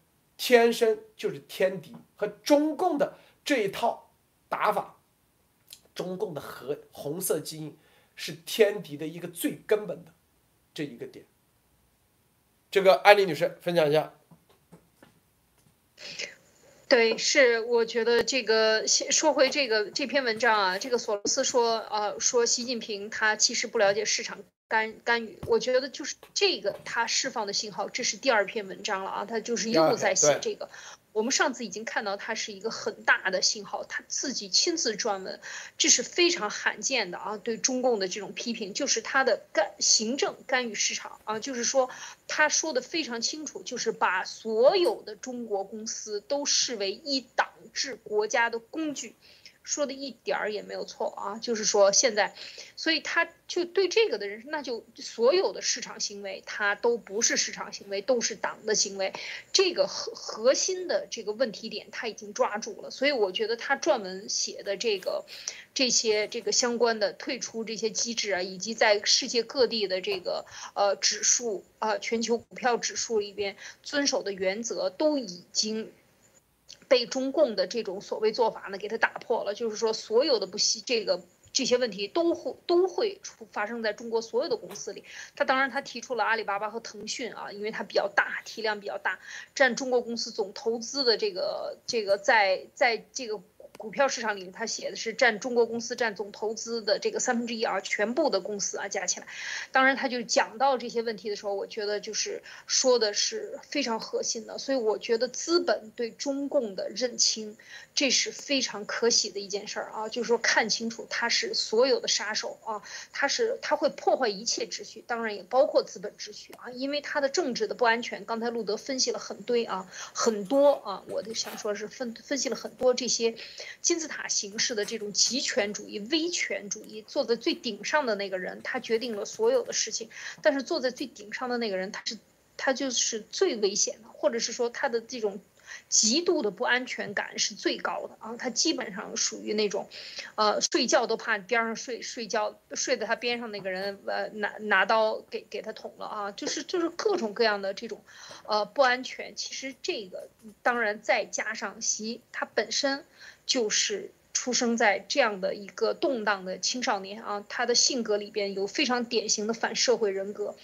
Speaker 1: 天生就是天敌，和中共的这一套打法，中共的核红色基因。是天敌的一个最根本的这一个点。这个艾丽女士分享一下。
Speaker 3: 对，是我觉得这个先说回这个这篇文章啊，这个索罗斯说啊，说习近平他其实不了解市场干干预，我觉得就是这个他释放的信号，这是第二篇文章了啊，他就是又在写这个。我们上次已经看到，他是一个很大的信号，他自己亲自撰文，这是非常罕见的啊！对中共的这种批评，就是他的干行政干预市场啊，就是说他说的非常清楚，就是把所有的中国公司都视为一党制国家的工具。说的一点儿也没有错啊。就是说现在，所以他就对这个的人，那就所有的市场行为，它都不是市场行为，都是党的行为。这个核核心的这个问题点他已经抓住了，所以我觉得他撰文写的这个这些这个相关的退出这些机制啊，以及在世界各地的这个呃指数啊，全球股票指数里边遵守的原则，都已经被中共的这种所谓做法呢给它打破了。就是说，所有的不惜这个。这些问题都会都会出发生在中国所有的公司里。他当然他提出了阿里巴巴和腾讯啊，因为它比较大，体量比较大，占中国公司总投资的这个这个在在这个。股票市场里，他写的是占中国公司占总投资的这个三分之一啊，全部的公司啊加起来。当然，他就讲到这些问题的时候，我觉得就是说的是非常核心的。所以，我觉得资本对中共的认清，这是非常可喜的一件事儿啊。就是说，看清楚他是所有的杀手啊，他是他会破坏一切秩序，当然也包括资本秩序啊，因为他的政治的不安全。刚才路德分析了很多啊，很多啊，我就想说是分分析了很多这些。金字塔形式的这种极权主义、威权主义，坐在最顶上的那个人，他决定了所有的事情。但是坐在最顶上的那个人，他是他就是最危险的，或者是说他的这种。极度的不安全感是最高的啊，他基本上属于那种，呃，睡觉都怕边上睡睡觉睡在他边上那个人呃拿拿刀给给他捅了啊，就是就是各种各样的这种，呃不安全。其实这个当然再加上习他本身就是出生在这样的一个动荡的青少年啊，他的性格里边有非常典型的反社会人格。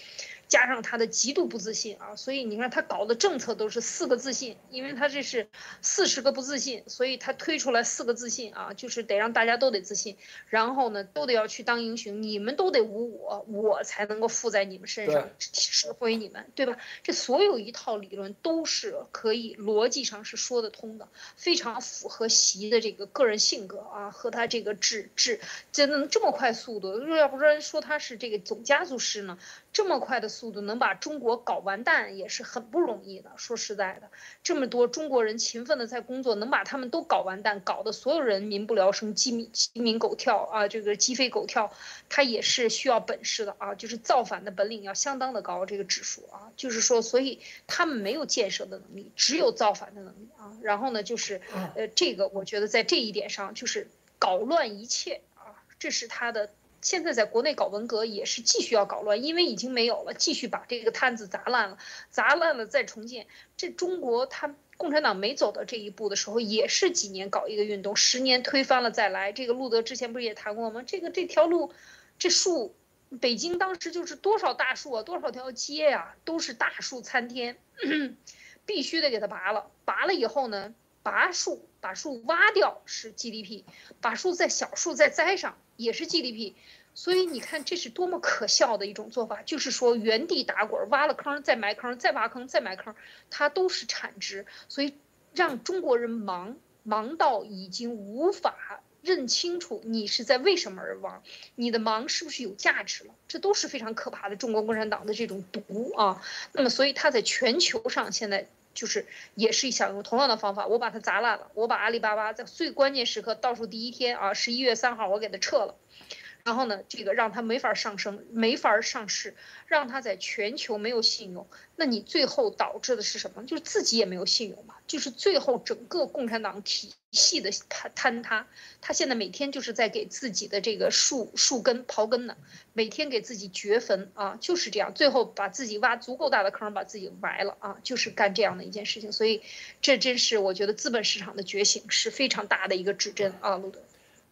Speaker 3: 加上他的极度不自信啊，所以你看他搞的政策都是四个自信，因为他这是四十个不自信，所以他推出来四个自信啊，就是得让大家都得自信，然后呢都得要去当英雄，你们都得无我，我才能够附在你们身上指挥你们，对吧？这所有一套理论都是可以逻辑上是说得通的，非常符合习的这个个人性格啊和他这个治治，真的这么快速度，要不然说他是这个总加速师呢？这么快的速度能把中国搞完蛋也是很不容易的。说实在的，这么多中国人勤奋的在工作，能把他们都搞完蛋，搞得所有人民不聊生、鸡鸣鸡鸣狗跳啊，这个鸡飞狗跳，他也是需要本事的啊，就是造反的本领要相当的高。这个指数啊，就是说，所以他们没有建设的能力，只有造反的能力啊。然后呢，就是呃，这个我觉得在这一点上就是搞乱一切啊，这是他的。现在在国内搞文革也是继续要搞乱，因为已经没有了，继续把这个摊子砸烂了，砸烂了再重建。这中国他共产党没走到这一步的时候，也是几年搞一个运动，十年推翻了再来。这个路德之前不是也谈过吗？这个这条路，这树，北京当时就是多少大树啊，多少条街呀，都是大树参天，必须得给它拔了。拔了以后呢，拔树把树挖掉是 GDP，把树再小树再栽上。也是 GDP，所以你看这是多么可笑的一种做法，就是说原地打滚，挖了坑再埋坑，再挖坑再埋坑，它都是产值，所以让中国人忙忙到已经无法认清楚你是在为什么而忙，你的忙是不是有价值了，这都是非常可怕的中国共产党的这种毒啊。那么所以他在全球上现在就是也是想用同样的方法，我把它砸烂了，我把阿里巴巴在最关键时刻倒数第一天啊，十一月三号我给它撤了。然后呢，这个让他没法上升，没法上市，让他在全球没有信用。那你最后导致的是什么？就是自己也没有信用嘛。就是最后整个共产党体系的坍坍塌。他现在每天就是在给自己的这个树树根刨根呢，每天给自己掘坟啊，就是这样。最后把自己挖足够大的坑，把自己埋了啊，就是干这样的一件事情。所以，这真是我觉得资本市场的觉醒是非常大的一个指针啊，路德。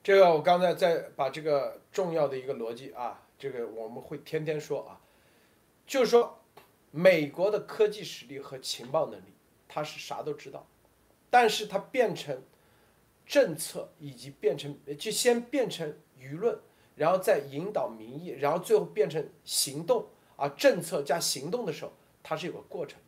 Speaker 1: 这个我刚才在把这个重要的一个逻辑啊，这个我们会天天说啊，就是说，美国的科技实力和情报能力，他是啥都知道，但是他变成政策以及变成就先变成舆论，然后再引导民意，然后最后变成行动啊，政策加行动的时候，它是有个过程，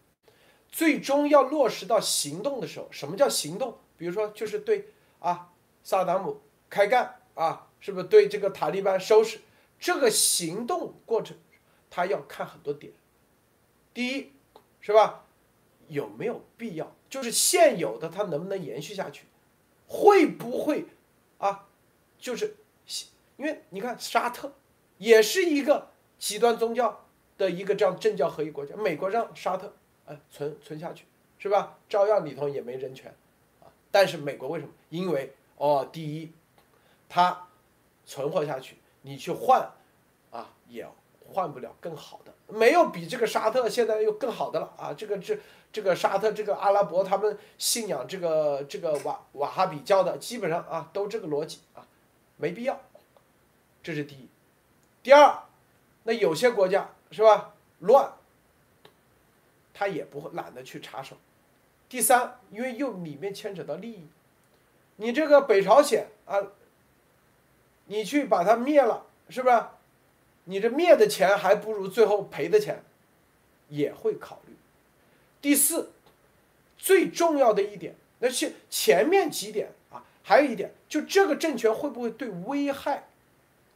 Speaker 1: 最终要落实到行动的时候，什么叫行动？比如说就是对啊，萨达姆。开干啊，是不是对这个塔利班收拾？这个行动过程，他要看很多点。第一，是吧？有没有必要？就是现有的，它能不能延续下去？会不会啊，就是因为你看沙特也是一个极端宗教的一个这样政教合一国家，美国让沙特哎存存下去是吧？照样里头也没人权啊。但是美国为什么？因为哦，第一，它存活下去，你去换啊也换不了更好的，没有比这个沙特现在又更好的了啊！这个这这个沙特这个阿拉伯他们信仰这个这个瓦瓦哈比教的，基本上啊都这个逻辑啊，没必要。这是第一，第二，那有些国家是吧乱，他也不会懒得去插手。第三，因为又里面牵扯到利益，你这个北朝鲜啊，你去把它灭了，是不是？你这灭的钱还不如最后赔的钱，也会考虑。第四，最重要的一点，那是前面几点啊，还有一点，就这个政权会不会对危害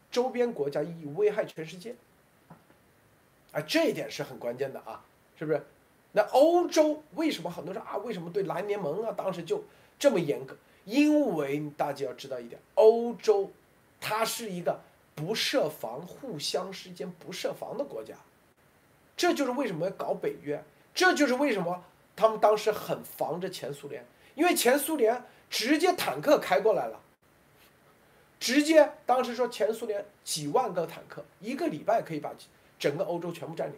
Speaker 1: 周边国家，以危害全世界？啊，这一点是很关键的啊，是不是？那欧洲为什么很多人啊？为什么对蓝联盟啊当时就这么严格？因为大家要知道一点，欧洲它是一个。不设防，互相之间不设防的国家，这就是为什么要搞北约，这就是为什么他们当时很防着前苏联，因为前苏联直接坦克开过来了，直接当时说前苏联几万个坦克，一个礼拜可以把整个欧洲全部占领。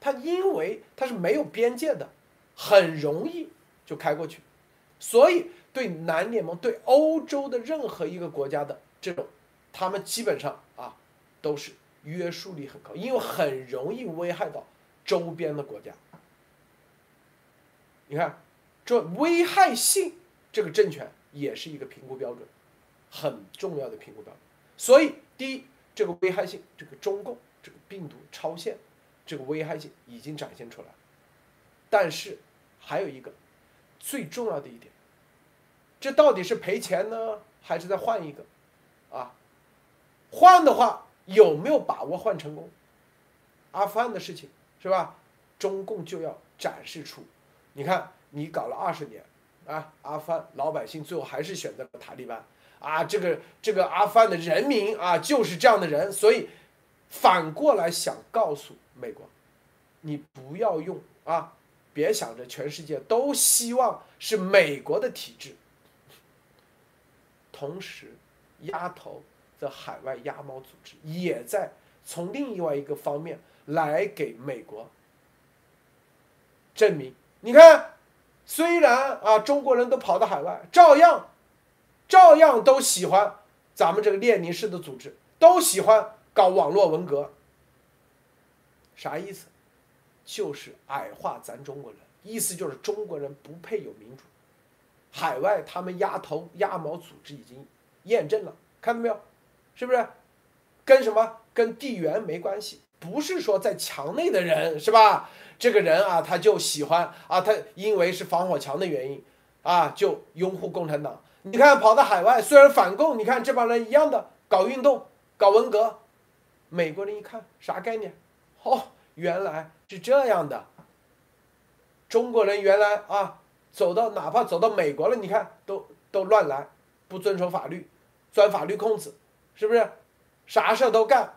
Speaker 1: 他因为他是没有边界的，很容易就开过去，所以对南联盟对欧洲的任何一个国家的这种。他们基本上啊，都是约束力很高，因为很容易危害到周边的国家。你看，这危害性这个政权也是一个评估标准，很重要的评估标准。所以，第一，这个危害性，这个中共这个病毒超限，这个危害性已经展现出来。但是，还有一个最重要的一点，这到底是赔钱呢，还是再换一个？啊？换的话有没有把握换成功？阿富汗的事情是吧？中共就要展示出，你看你搞了二十年啊，阿富汗老百姓最后还是选择了塔利班啊，这个这个阿富汗的人民啊就是这样的人，所以反过来想告诉美国，你不要用啊，别想着全世界都希望是美国的体制，同时压头。的海外压毛组织也在从另外一个方面来给美国证明。你看，虽然啊中国人都跑到海外，照样，照样都喜欢咱们这个列宁式的组织，都喜欢搞网络文革。啥意思？就是矮化咱中国人，意思就是中国人不配有民主。海外他们压头压毛组织已经验证了，看到没有？是不是，跟什么跟地缘没关系？不是说在墙内的人是吧？这个人啊，他就喜欢啊，他因为是防火墙的原因啊，就拥护共产党。你看跑到海外，虽然反共，你看这帮人一样的搞运动、搞文革。美国人一看啥概念？哦，原来是这样的。中国人原来啊，走到哪怕走到美国了，你看都都乱来，不遵守法律，钻法律空子。是不是，啥事都干？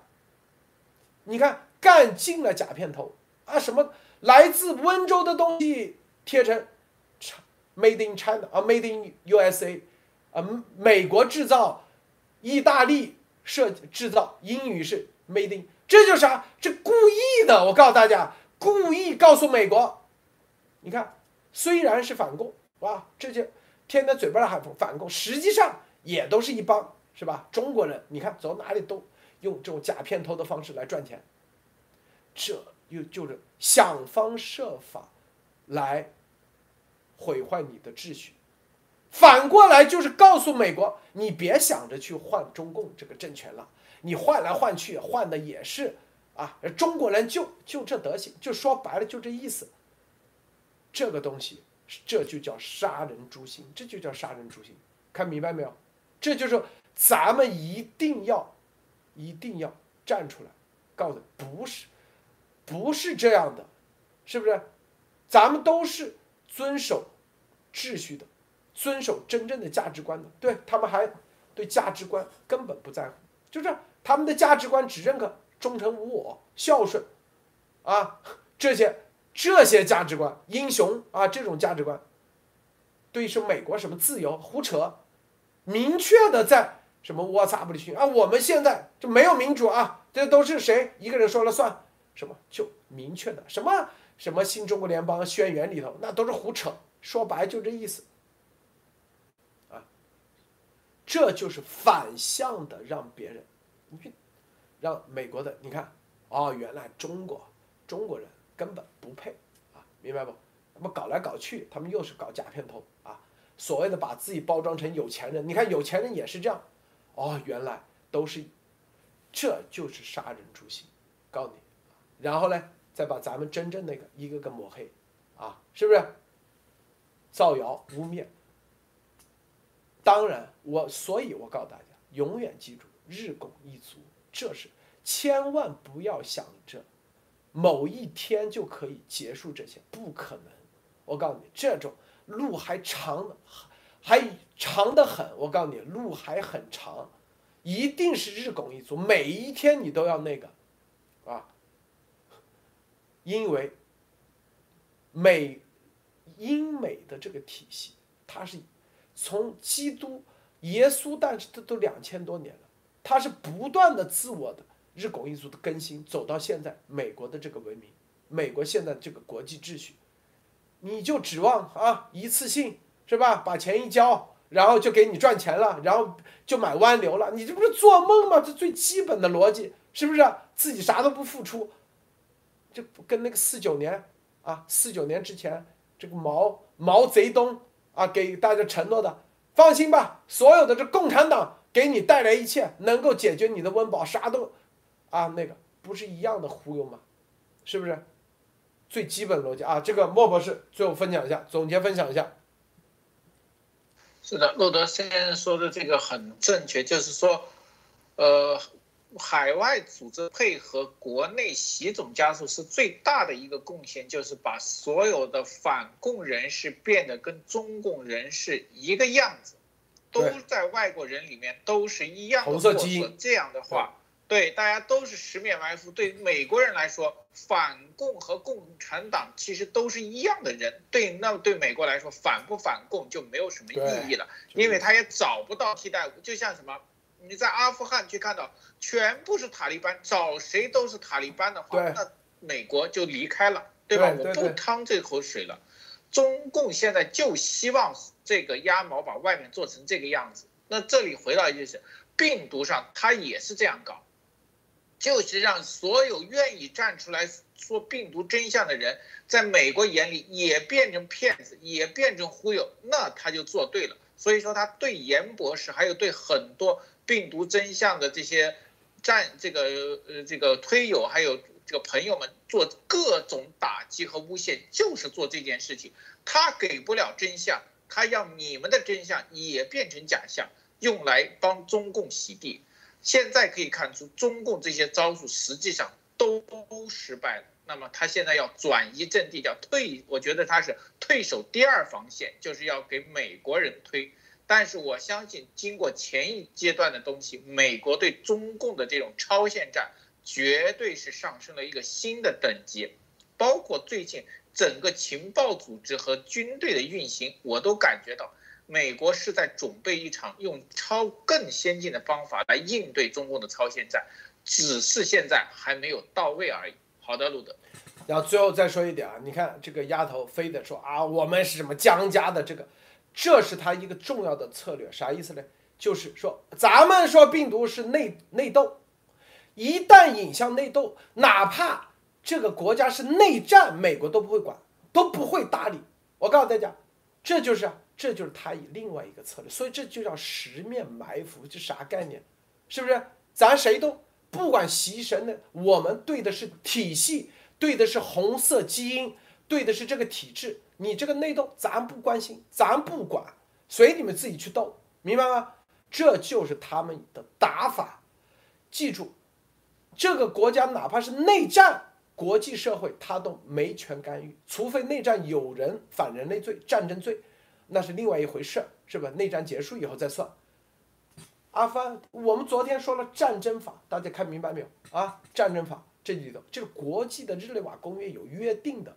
Speaker 1: 你看干尽了假片头啊！什么来自温州的东西贴成，made in China 啊，made in USA，啊，美国制造，意大利设制造，英语是 made in，这就是啥？这故意的！我告诉大家，故意告诉美国，你看，虽然是反共，哇，这就天天嘴巴上喊反共，实际上也都是一帮。是吧？中国人，你看走哪里都用这种假片头的方式来赚钱，这又就是想方设法来毁坏你的秩序。反过来就是告诉美国，你别想着去换中共这个政权了，你换来换去换的也是啊，中国人就就这德行，就说白了就这意思。这个东西，这就叫杀人诛心，这就叫杀人诛心，看明白没有？这就是。咱们一定要，一定要站出来，告诉不是，不是这样的，是不是？咱们都是遵守秩序的，遵守真正的价值观的，对他们还对价值观根本不在乎，就是他们的价值观只认可忠诚无我、孝顺，啊，这些这些价值观，英雄啊，这种价值观，对是美国什么自由胡扯，明确的在什么 WhatsApp 里去。啊，我们现在就没有民主啊，这都是谁？一个人说了算，什么？就明确的。什么？什么新中国联邦宣言里头那都是胡扯，说白就这意思。这就是反向的让别人，你让美国的你看，哦，原来中国中国人根本不配。啊，明白不？那么搞来搞去，他们又是搞假片头，所谓的把自己包装成有钱人，你看有钱人也是这样，哦，原来都是，这就是杀人诛心，告诉你，然后呢，再把咱们真正那个一个个抹黑，啊，是不是？造谣污蔑。当然，我所以，我告诉大家，永远记住日拱一卒，这是千万不要想着某一天就可以结束这些，不可能。我告诉你，这种路还长，还长得很。我告诉你，路还很长，一定是日拱一卒，每一天你都要那个，啊，因为美英美的这个体系，它是。从基督耶稣诞生，这都两千多年了，它是不断的自我的日拱一卒的更新，走到现在美国的这个文明，美国现在这个国际秩序，你就指望啊一次性是吧？把钱一交，然后就给你赚钱了，然后就买湾流了，你这不是做梦吗？这最基本的逻辑是不是？自己啥都不付出，这跟那个四九年啊，四九年之前这个毛毛泽东。啊，给大家承诺的，放心吧，所有的这共产党给你带来一切，能够解决你的温饱，啥都，啊，那个不是一样的忽悠吗？是不是？最基本逻辑啊，这个莫博士最后分享一下，总结分享一下。
Speaker 2: 是的，洛德先生说的这个很正确，就是说，呃。海外组织配合国内习总加速是最大的一个贡献，就是把所有的反共人士变得跟中共人士一个样子，都在外国人里面都是一样的货色。这样的话，对大家都是十面埋伏。对美国人来说，反共和共产党其实都是一样的人。对，那对美国来说，反不反共就没有什么意义了，因为他也找不到替代物。就像什么？你在阿富汗去看到全部是塔利班，找谁都是塔利班的话，那美国就离开了，对吧？我不趟这口水了。中共现在就希望这个鸭毛把外面做成这个样子。那这里回到就是，病毒上它也是这样搞，就是让所有愿意站出来说病毒真相的人，在美国眼里也变成骗子，也变成忽悠，那他就做对了。所以说他对严博士还有对很多。病毒真相的这些战这个呃这个推友还有这个朋友们做各种打击和诬陷，就是做这件事情。他给不了真相，他让你们的真相也变成假象，用来帮中共洗地。现在可以看出，中共这些招数实际上都失败了。那么他现在要转移阵地，叫退，我觉得他是退守第二防线，就是要给美国人推。但是我相信，经过前一阶段的东西，美国对中共的这种超限战，绝对是上升了一个新的等级。包括最近整个情报组织和军队的运行，我都感觉到美国是在准备一场用超更先进的方法来应对中共的超限战，只是现在还没有到位而已。好的，路德。
Speaker 1: 然后最后再说一点啊，你看这个丫头非得说啊，我们是什么江家的这个。这是他一个重要的策略，啥意思呢？就是说，咱们说病毒是内内斗，一旦引向内斗，哪怕这个国家是内战，美国都不会管，都不会搭理。我告诉大家，这就是这就是他以另外一个策略，所以这就叫十面埋伏，这啥概念？是不是？咱谁都不管习神的，我们对的是体系，对的是红色基因，对的是这个体制。你这个内斗，咱不关心，咱不管，随你们自己去斗，明白吗？这就是他们的打法。记住，这个国家哪怕是内战，国际社会他都没权干预，除非内战有人反人类罪、战争罪，那是另外一回事，是吧？内战结束以后再算。阿帆，我们昨天说了战争法，大家看明白没有啊？战争法这里头就是国际的日内瓦公约有约定的，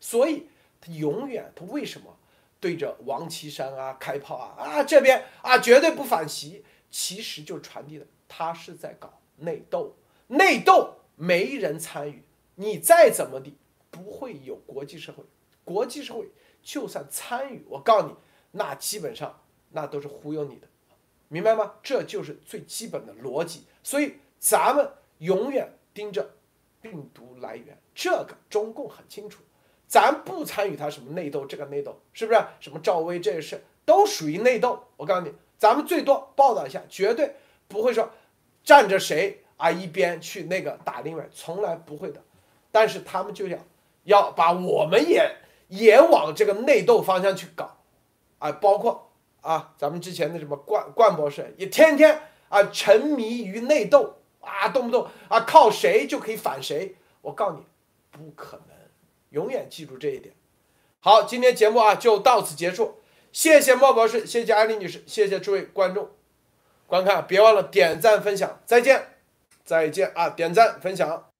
Speaker 1: 所以他永远他为什么对着王岐山啊开炮啊啊这边啊绝对不反袭，其实就传递的他是在搞内斗，内斗没人参与，你再怎么地不会有国际社会，国际社会就算参与，我告诉你，那基本上那都是忽悠你的。明白吗？这就是最基本的逻辑。所以咱们永远盯着病毒来源，这个中共很清楚。咱不参与他什么内斗，这个内斗是不是？什么赵薇这个事都属于内斗。我告诉你，咱们最多报道一下，绝对不会说站着谁啊一边去那个打另外，从来不会的。但是他们就想要把我们也也往这个内斗方向去搞，啊，包括。啊，咱们之前的什么冠冠博士也天天啊沉迷于内斗啊，动不动啊靠谁就可以反谁。我告诉你，不可能，永远记住这一点。好，今天节目啊就到此结束，谢谢莫博士，谢谢安丽女士，谢谢诸位观众观看，别忘了点赞分享，再见，再见啊，点赞分享。